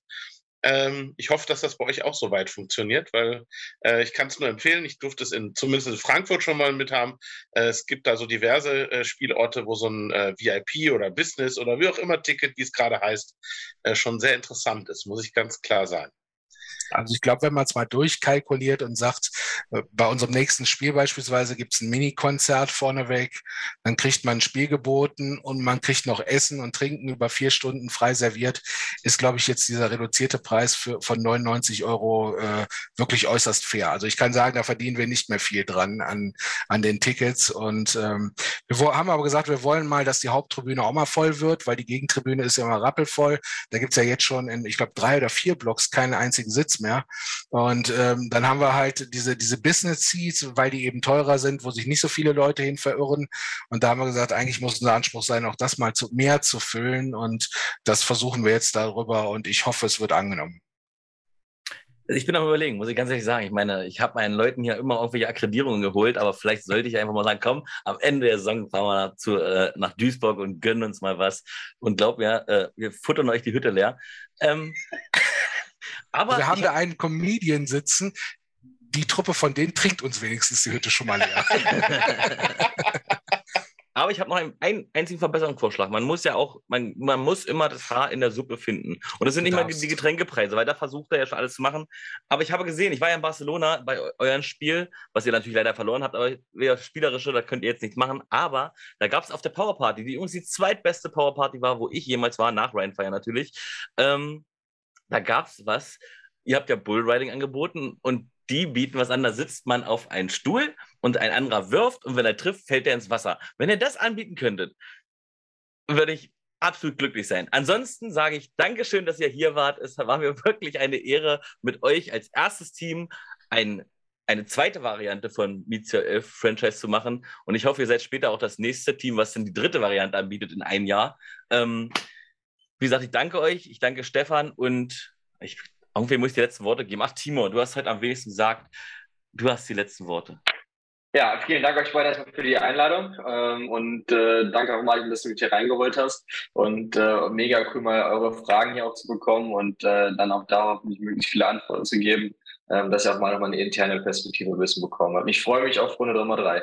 Ähm, ich hoffe, dass das bei euch auch so weit funktioniert, weil äh, ich kann es nur empfehlen. Ich durfte es in, zumindest in Frankfurt schon mal mit haben. Äh, es gibt da so diverse äh, Spielorte, wo so ein äh, VIP oder Business oder wie auch immer Ticket, wie es gerade heißt, äh, schon sehr interessant ist, muss ich ganz klar sagen. Also ich glaube, wenn man es mal durchkalkuliert und sagt, äh, bei unserem nächsten Spiel beispielsweise gibt es ein Mini-Konzert vorneweg, dann kriegt man ein Spiel geboten und man kriegt noch Essen und Trinken über vier Stunden frei serviert, ist, glaube ich, jetzt dieser reduzierte Preis für, von 99 Euro äh, wirklich äußerst fair. Also ich kann sagen, da verdienen wir nicht mehr viel dran an, an den Tickets. Und ähm, wir haben aber gesagt, wir wollen mal, dass die Haupttribüne auch mal voll wird, weil die Gegentribüne ist ja immer rappelvoll. Da gibt es ja jetzt schon in, ich glaube, drei oder vier Blocks keinen einzigen Sitz mehr. Und ähm, dann haben wir halt diese, diese Business Seats, weil die eben teurer sind, wo sich nicht so viele Leute hin verirren. Und da haben wir gesagt, eigentlich muss unser Anspruch sein, auch das mal zu, mehr zu füllen. Und das versuchen wir jetzt darüber und ich hoffe, es wird angenommen. Ich bin am überlegen, muss ich ganz ehrlich sagen. Ich meine, ich habe meinen Leuten hier immer irgendwelche Akkreditierungen geholt, aber vielleicht sollte ich einfach mal sagen, komm, am Ende der Saison fahren wir nach, zu, äh, nach Duisburg und gönnen uns mal was. Und glaub mir, äh, wir futtern euch die Hütte leer. Ähm, aber wir haben da einen Comedian sitzen, die Truppe von denen trinkt uns wenigstens die Hütte schon mal leer. Aber ich habe noch einen, einen, einzigen Verbesserungsvorschlag. Man muss ja auch, man, man muss immer das Haar in der Suppe finden. Und das sind nicht mal die, die, Getränkepreise, weil da versucht er ja schon alles zu machen. Aber ich habe gesehen, ich war ja in Barcelona bei eurem Spiel, was ihr natürlich leider verloren habt, aber ihr spielerische, da könnt ihr jetzt nichts machen. Aber da gab es auf der Powerparty, die übrigens die zweitbeste Powerparty war, wo ich jemals war, nach Ryan Fire natürlich. Ähm, da gab es was. Ihr habt ja Bullriding angeboten und die bieten was an, da sitzt man auf einen Stuhl und ein anderer wirft und wenn er trifft, fällt er ins Wasser. Wenn ihr das anbieten könntet, würde ich absolut glücklich sein. Ansonsten sage ich Dankeschön, dass ihr hier wart. Es war mir wirklich eine Ehre, mit euch als erstes Team ein, eine zweite Variante von Mizia 11 Franchise zu machen. Und ich hoffe, ihr seid später auch das nächste Team, was dann die dritte Variante anbietet in einem Jahr. Ähm, wie gesagt, ich danke euch, ich danke Stefan und ich irgendwie muss ich die letzten Worte geben. Ach, Timo, du hast heute am wenigsten gesagt, du hast die letzten Worte. Ja, vielen Dank euch beide erstmal für die Einladung ähm, und äh, danke auch Martin, dass du mich hier reingeholt hast und äh, mega cool mal eure Fragen hier auch zu bekommen und äh, dann auch darauf möglichst viele Antworten zu geben, ähm, dass ihr auch mal nochmal eine interne Perspektive Wissen bekommen habt. Ich freue mich auf Runde Nummer drei.